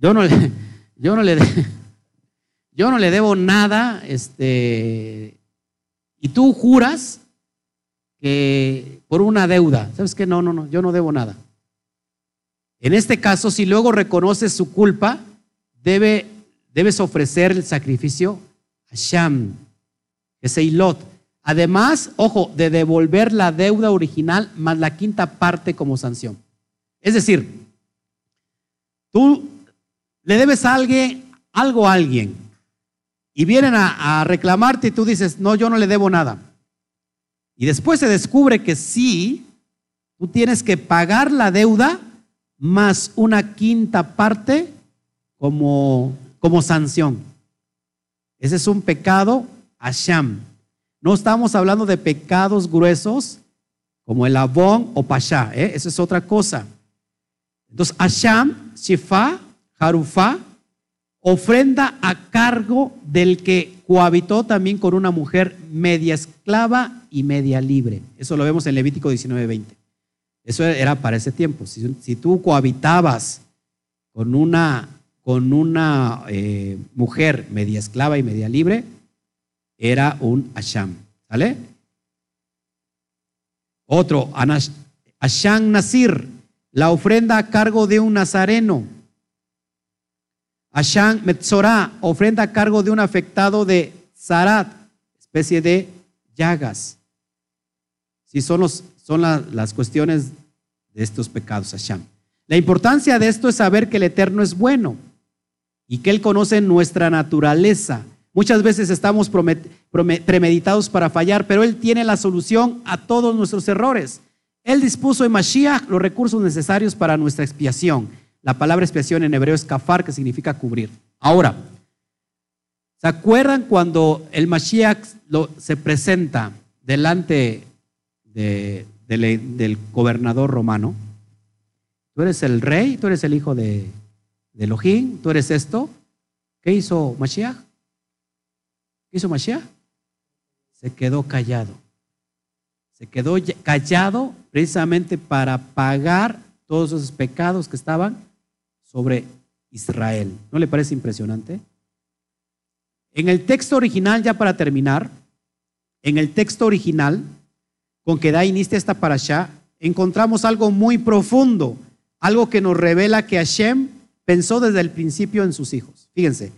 yo no le, *laughs* yo no le, yo no le debo nada, este, y tú juras que por una deuda, ¿sabes qué? No, no, no, yo no debo nada. En este caso, si luego reconoces su culpa, debe, debes ofrecer el sacrificio a Sham, ese Ilot. Además, ojo, de devolver la deuda original más la quinta parte como sanción. Es decir, tú le debes a alguien, algo a alguien y vienen a reclamarte y tú dices, no, yo no le debo nada. Y después se descubre que sí, tú tienes que pagar la deuda más una quinta parte como, como sanción. Ese es un pecado asham. No estamos hablando de pecados gruesos como el abón o pasha, ¿eh? es otra cosa. Entonces, asham, shifa, harufa, ofrenda a cargo del que cohabitó también con una mujer media esclava y media libre. Eso lo vemos en Levítico 19:20. Eso era para ese tiempo. Si, tú cohabitabas con una, con una eh, mujer media esclava y media libre, era un Asham. ¿Sale? Otro, Asham Nasir, la ofrenda a cargo de un nazareno. Asham Metzorah, ofrenda a cargo de un afectado de Zarat, especie de llagas. Si son, los, son las cuestiones de estos pecados, Asham. La importancia de esto es saber que el Eterno es bueno y que Él conoce nuestra naturaleza. Muchas veces estamos premeditados para fallar, pero Él tiene la solución a todos nuestros errores. Él dispuso en Mashiach los recursos necesarios para nuestra expiación. La palabra expiación en hebreo es kafar, que significa cubrir. Ahora, ¿se acuerdan cuando el Mashiach se presenta delante del gobernador romano? Tú eres el rey, tú eres el hijo de, de Elohim, tú eres esto. ¿Qué hizo Mashiach? ¿Qué hizo Mashiach? Se quedó callado. Se quedó callado precisamente para pagar todos esos pecados que estaban sobre Israel. ¿No le parece impresionante? En el texto original, ya para terminar, en el texto original con que da inicio esta parasha, encontramos algo muy profundo, algo que nos revela que Hashem pensó desde el principio en sus hijos. Fíjense,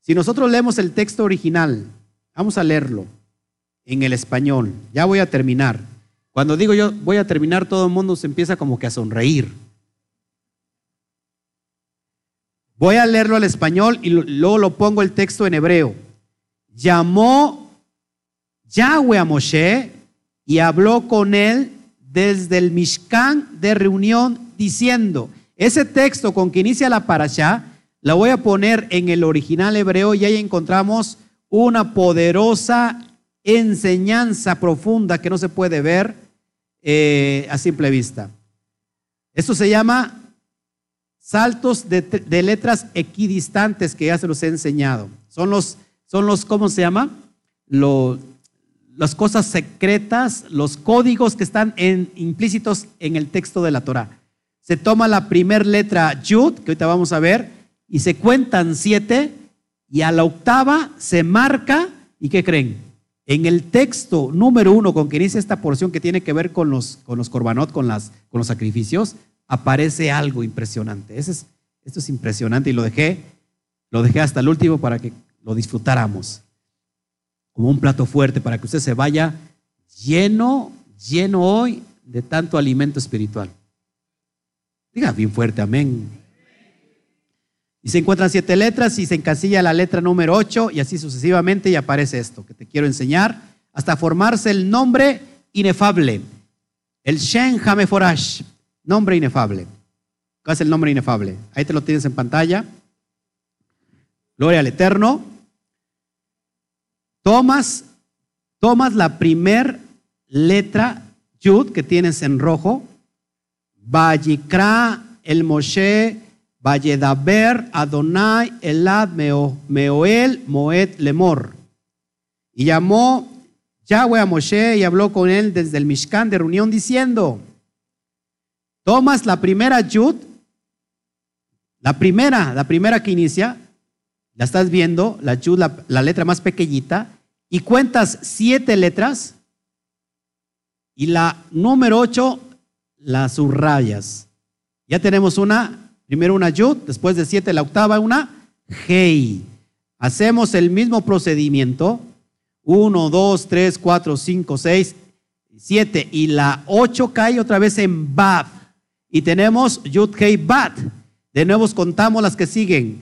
si nosotros leemos el texto original, vamos a leerlo en el español, ya voy a terminar. Cuando digo yo voy a terminar, todo el mundo se empieza como que a sonreír. Voy a leerlo al español y luego lo pongo el texto en hebreo. Llamó Yahweh a Moshe y habló con él desde el Mishkan de reunión diciendo, ese texto con que inicia la parasha, la voy a poner en el original hebreo y ahí encontramos una poderosa enseñanza profunda que no se puede ver eh, a simple vista. Esto se llama saltos de, letras equidistantes que ya se los he enseñado. Son los, son los ¿cómo se llama? las cosas secretas, los códigos que están implícitos en el texto de la Torah. Se toma la primera letra Yud, que ahorita vamos a ver, y se cuentan siete, y a la octava se marca, ¿y qué creen? En el texto número uno con que inicia esta porción que tiene que ver con los, con los korbanot, con, las, con los sacrificios, aparece algo impresionante. es, esto es impresionante y lo dejé, lo dejé hasta el último para que lo disfrutáramos como un plato fuerte para que usted se vaya lleno, lleno hoy de tanto alimento espiritual. Diga bien fuerte, amén. Y se encuentran siete letras y se encasilla la letra número ocho y así sucesivamente y aparece esto que te quiero enseñar hasta formarse el nombre inefable, el Shen Hameforash. Nombre inefable. ¿Cuál es el nombre inefable? Ahí te lo tienes en pantalla. Gloria al Eterno. Tomas, tomas la primer letra Yud que tienes en rojo. Vayikra el Moshe, Vayedaber, Adonai, Elad, Meoel, Moed, Lemor. Y llamó Yahweh a Moshe y habló con él desde el Mishkan de reunión diciendo, tomas la primera Yud, la primera, la primera que inicia, la estás viendo, la Yud, la, letra más pequeñita, y cuentas siete letras, y la número ocho la subrayas. Ya tenemos una, primero una Yud, después de siete la octava, una Hei. Hacemos el mismo procedimiento 1, 2, 3, 4, 5, 6, 7. Y la 8 cae otra vez en Bab. Y tenemos Yud, Hei, Bat. De nuevo contamos las que siguen.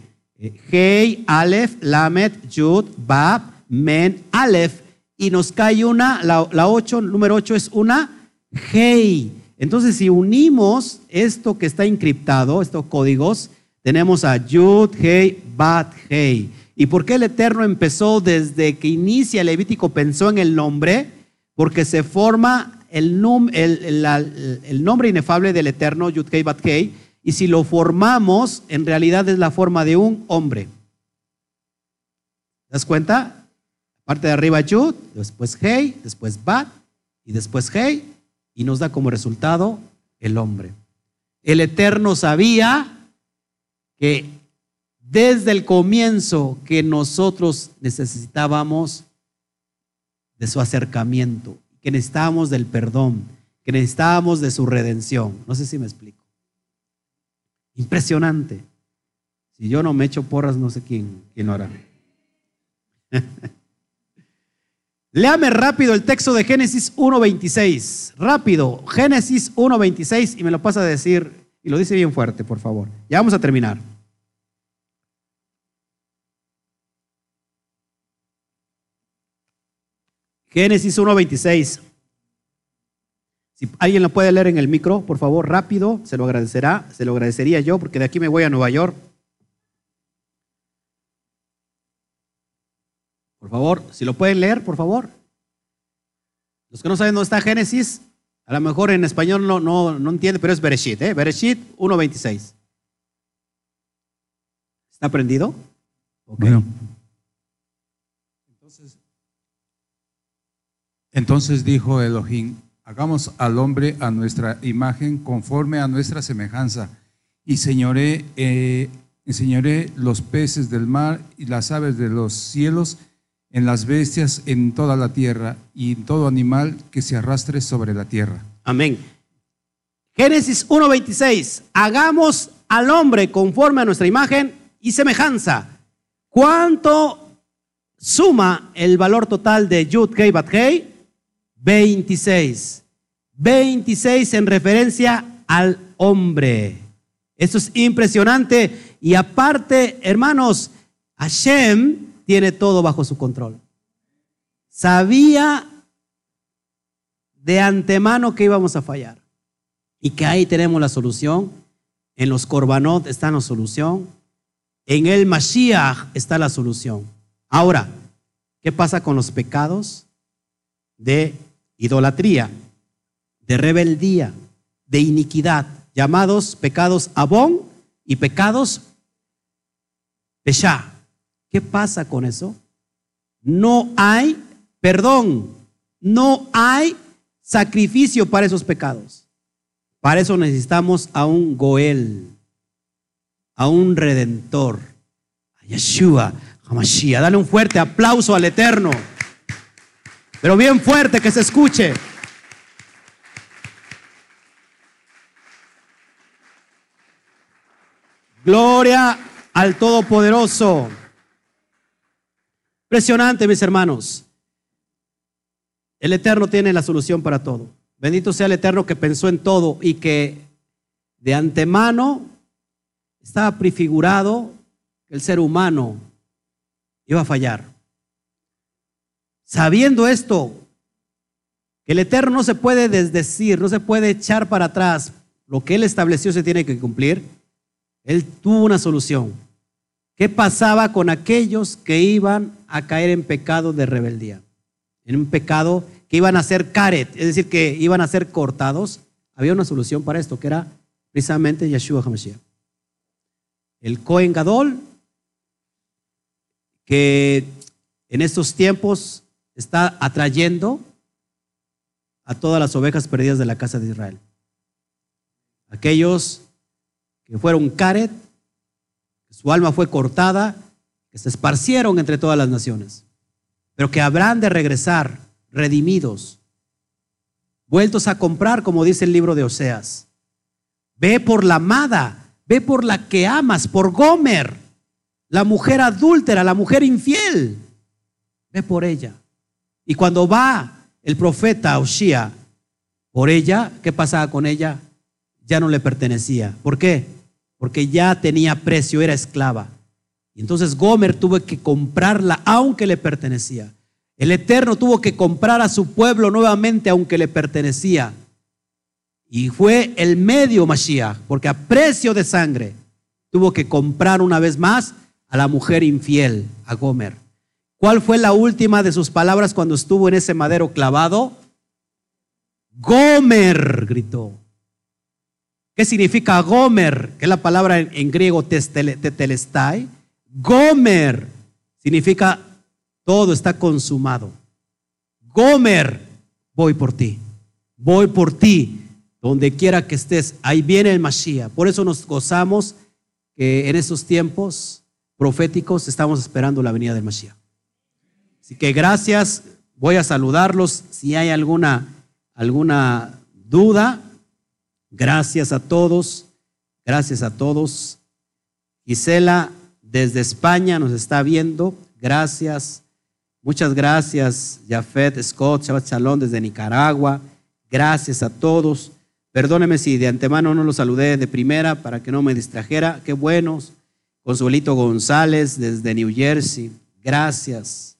Hei, Aleph, Lamet, Yud, Bab, Men, Aleph. Y nos cae una, la 8, número 8 es una Hei. Entonces, si unimos esto que está encriptado, estos códigos, tenemos a Yud, Hei, Bat, Hei. ¿Y por qué el Eterno empezó desde que inicia el Levítico, pensó en el nombre? Porque se forma el, el, nombre inefable del Eterno, Yudkei Batkei, y si lo formamos, en realidad es la forma de un hombre. ¿Te das cuenta? Parte de arriba Yud, después Hei, después Bat, y después Hei, y nos da como resultado el hombre. El Eterno sabía que desde el comienzo que nosotros necesitábamos de su acercamiento, que necesitábamos del perdón, que necesitábamos de su redención. No sé si me explico. Impresionante. Si yo no me echo porras, no sé quién, quién lo hará. *laughs* Léame rápido el texto de Génesis 1.26. Rápido, Génesis 1.26 y me lo pasa a decir, y lo dice bien fuerte, por favor. Ya vamos a terminar. Génesis 1.26. Si alguien lo puede leer en el micro, por favor, rápido, se lo agradecerá, se lo agradecería yo, porque de aquí me voy a Nueva York. Por favor, si lo pueden leer, por favor. Los que no saben dónde está Génesis, a lo mejor en español no, no, no entiende, pero es Bereshit, ¿eh? Bereshit 1.26. ¿Está aprendido? Bueno. Entonces dijo Elohim, hagamos al hombre a nuestra imagen conforme a nuestra semejanza, y señoré, eh, enseñaré los peces del mar y las aves de los cielos, en las bestias, en toda la tierra, y en todo animal que se arrastre sobre la tierra. Amén. Génesis 1.26, hagamos al hombre conforme a nuestra imagen y semejanza. ¿Cuánto suma el valor total de Yud Kei Bat 26. 26 en referencia al hombre. Eso es impresionante. Y aparte, hermanos, Hashem tiene todo bajo su control. Sabía de antemano que íbamos a fallar. Y que ahí tenemos la solución. En los Korbanot está la solución. En el Mashiach está la solución. Ahora, ¿qué pasa con los pecados de idolatría, de rebeldía, de iniquidad, llamados pecados abón y pecados pesha. ¿Qué pasa con eso? No hay perdón, no hay sacrificio para esos pecados. Para eso necesitamos a un Goel, a un redentor, a Yeshua, a. Dale un fuerte aplauso al Eterno. Pero bien fuerte que se escuche. Gloria al Todopoderoso. Impresionante, mis hermanos. El Eterno tiene la solución para todo. Bendito sea el Eterno que pensó en todo y que de antemano estaba prefigurado que el ser humano iba a fallar. Sabiendo esto, que el Eterno no se puede desdecir, no se puede echar para atrás, lo que Él estableció se tiene que cumplir, Él tuvo una solución. ¿Qué pasaba con aquellos que iban a caer en pecado de rebeldía? En un pecado que iban a ser karet, es decir, que iban a ser cortados, había una solución para esto, que era precisamente Yeshua HaMashiach. El Cohen Gadol, que en estos tiempos está atrayendo a todas las ovejas perdidas de la casa de Israel. Aquellos que fueron Karet, que su alma fue cortada, que se esparcieron entre todas las naciones, pero que habrán de regresar redimidos, vueltos a comprar, como dice el libro de Oseas. Ve por la amada, ve por la que amas, por Gomer, la mujer adúltera, la mujer infiel. Ve por ella. Y cuando va el profeta Oshia por ella, ¿qué pasaba con ella? Ya no le pertenecía. ¿Por qué? Porque ya tenía precio, era esclava. Y entonces Gomer tuvo que comprarla aunque le pertenecía. El Eterno tuvo que comprar a su pueblo nuevamente aunque le pertenecía. Y fue el medio Mashiach, porque a precio de sangre tuvo que comprar una vez más a la mujer infiel, a Gomer. ¿Cuál fue la última de sus palabras cuando estuvo en ese madero clavado? Gomer, gritó. ¿Qué significa Gomer? Que es la palabra en, griego tetelestai. Gomer significa todo está consumado. Gomer, voy por ti. Voy por ti. Donde quiera que estés, ahí viene el Mashiach. Por eso nos gozamos que en estos tiempos proféticos estamos esperando la venida del Mashiach. Así que gracias, voy a saludarlos. Si hay alguna, alguna duda, gracias a todos, gracias a todos. Gisela desde España nos está viendo, gracias. Muchas gracias, Jafet, Scott, Shabbat Shalom desde Nicaragua. Gracias a todos. Perdóneme si de antemano no los saludé de primera para que no me distrajera. Qué buenos. Consuelito González desde New Jersey. Gracias.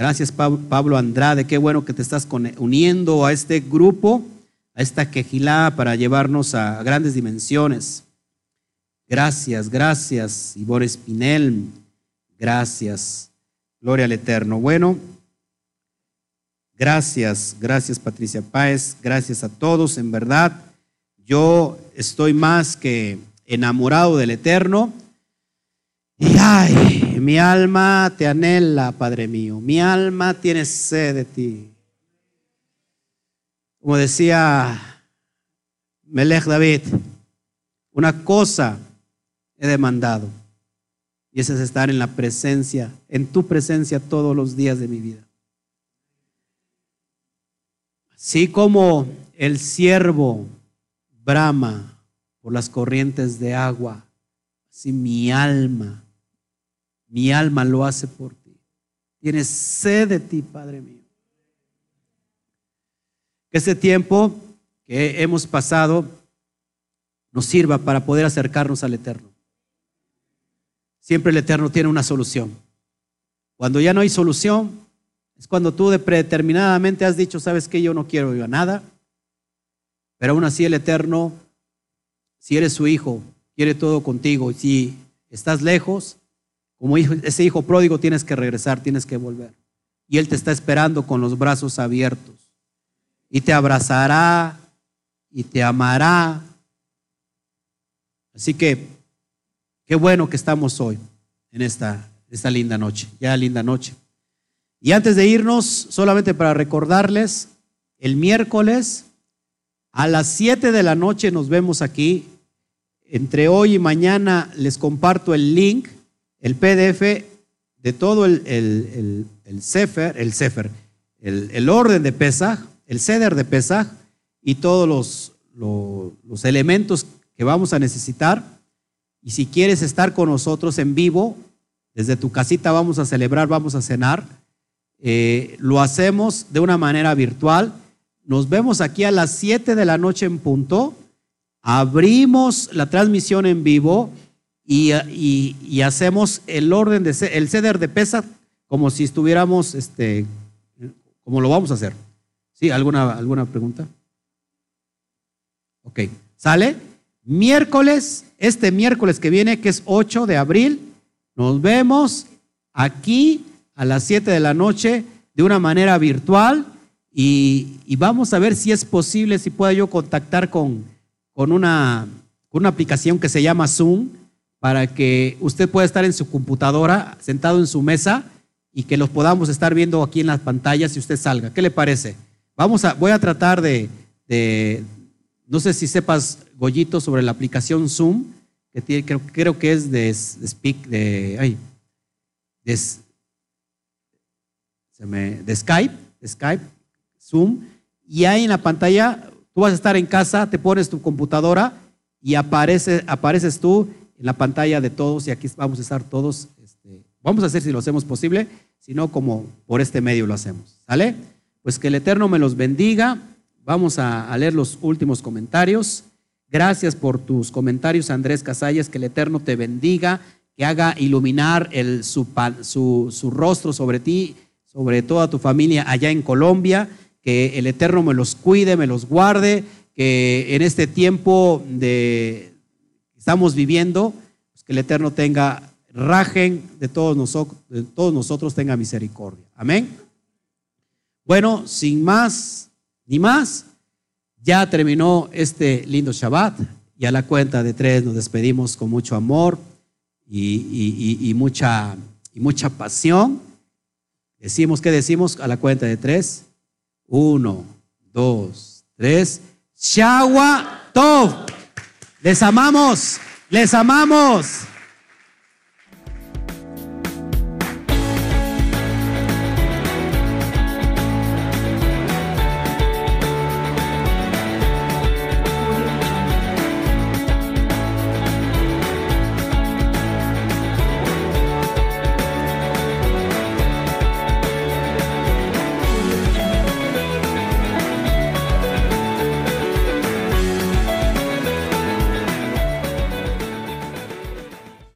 Gracias Pablo Andrade, qué bueno que te estás uniendo a este grupo, a esta quejilá para llevarnos a grandes dimensiones. Gracias, gracias, Ivor Espinel, gracias. Gloria al Eterno. Bueno, gracias, gracias Patricia Páez, gracias a todos, en verdad. Yo estoy más que enamorado del Eterno y ay, mi alma te anhela, Padre mío. Mi alma tiene sed de ti. Como decía Melech David, una cosa he demandado. Y esa es estar en la presencia, en tu presencia todos los días de mi vida. Así como el siervo brama por las corrientes de agua, así mi alma mi alma lo hace por ti. Tienes sed de ti, Padre mío. Que este tiempo que hemos pasado nos sirva para poder acercarnos al Eterno. Siempre el Eterno tiene una solución. Cuando ya no hay solución, es cuando tú de predeterminadamente has dicho, sabes que yo no quiero yo nada, pero aún así el Eterno, si eres su hijo, quiere todo contigo. Si estás lejos, como ese hijo pródigo tienes que regresar, tienes que volver. Y Él te está esperando con los brazos abiertos. Y te abrazará y te amará. Así que qué bueno que estamos hoy en esta, esta linda noche, ya linda noche. Y antes de irnos, solamente para recordarles, el miércoles a las 7 de la noche nos vemos aquí. Entre hoy y mañana les comparto el link el PDF de todo el, el, el, Sefer, el Sefer, el, orden de Pesaj, el ceder de Pesaj y todos los, los, elementos que vamos a necesitar. Y si quieres estar con nosotros en vivo, desde tu casita vamos a celebrar, vamos a cenar. Eh, lo hacemos de una manera virtual. Nos vemos aquí a las 7 de la noche en punto. Abrimos la transmisión en vivo y, hacemos el orden de el ceder de pesa como si estuviéramos, este, como lo vamos a hacer. ¿Sí? ¿Alguna, alguna pregunta? Ok, ¿sale? Miércoles, este miércoles que viene, que es 8 de abril, nos vemos aquí a las 7 de la noche de una manera virtual y, vamos a ver si es posible, si puedo yo contactar con, con, una, con una aplicación que se llama Zoom para que usted pueda estar en su computadora, sentado en su mesa y que los podamos estar viendo aquí en las pantallas y usted salga. ¿Qué le parece? Vamos a, voy a tratar de, no sé si sepas, Goyito, sobre la aplicación Zoom, que tiene, creo, creo que es de, Speak, de, ay, de, de Skype, Skype, Zoom, y ahí en la pantalla, tú vas a estar en casa, te pones tu computadora y aparece, apareces tú en la pantalla de todos y aquí vamos a estar todos. Este, vamos a hacer si lo hacemos posible, si no como por este medio lo hacemos. ¿Sale? Pues que el Eterno me los bendiga. Vamos a, leer los últimos comentarios. Gracias por tus comentarios, Andrés Casallas. Que el Eterno te bendiga, que haga iluminar el, su rostro sobre ti, sobre toda tu familia allá en Colombia. Que el Eterno me los cuide, me los guarde. Que en este tiempo de estamos viviendo, pues que el Eterno tenga rajen de todos nosotros, de todos nosotros tenga misericordia. Amén. Bueno, sin más ni más, ya terminó este lindo Shabbat y a la cuenta de tres nos despedimos con mucho amor y, mucha, y mucha pasión. Decimos, ¿qué decimos? A la cuenta de tres. Uno, dos, tres. Shawa Tov. Les amamos, les amamos.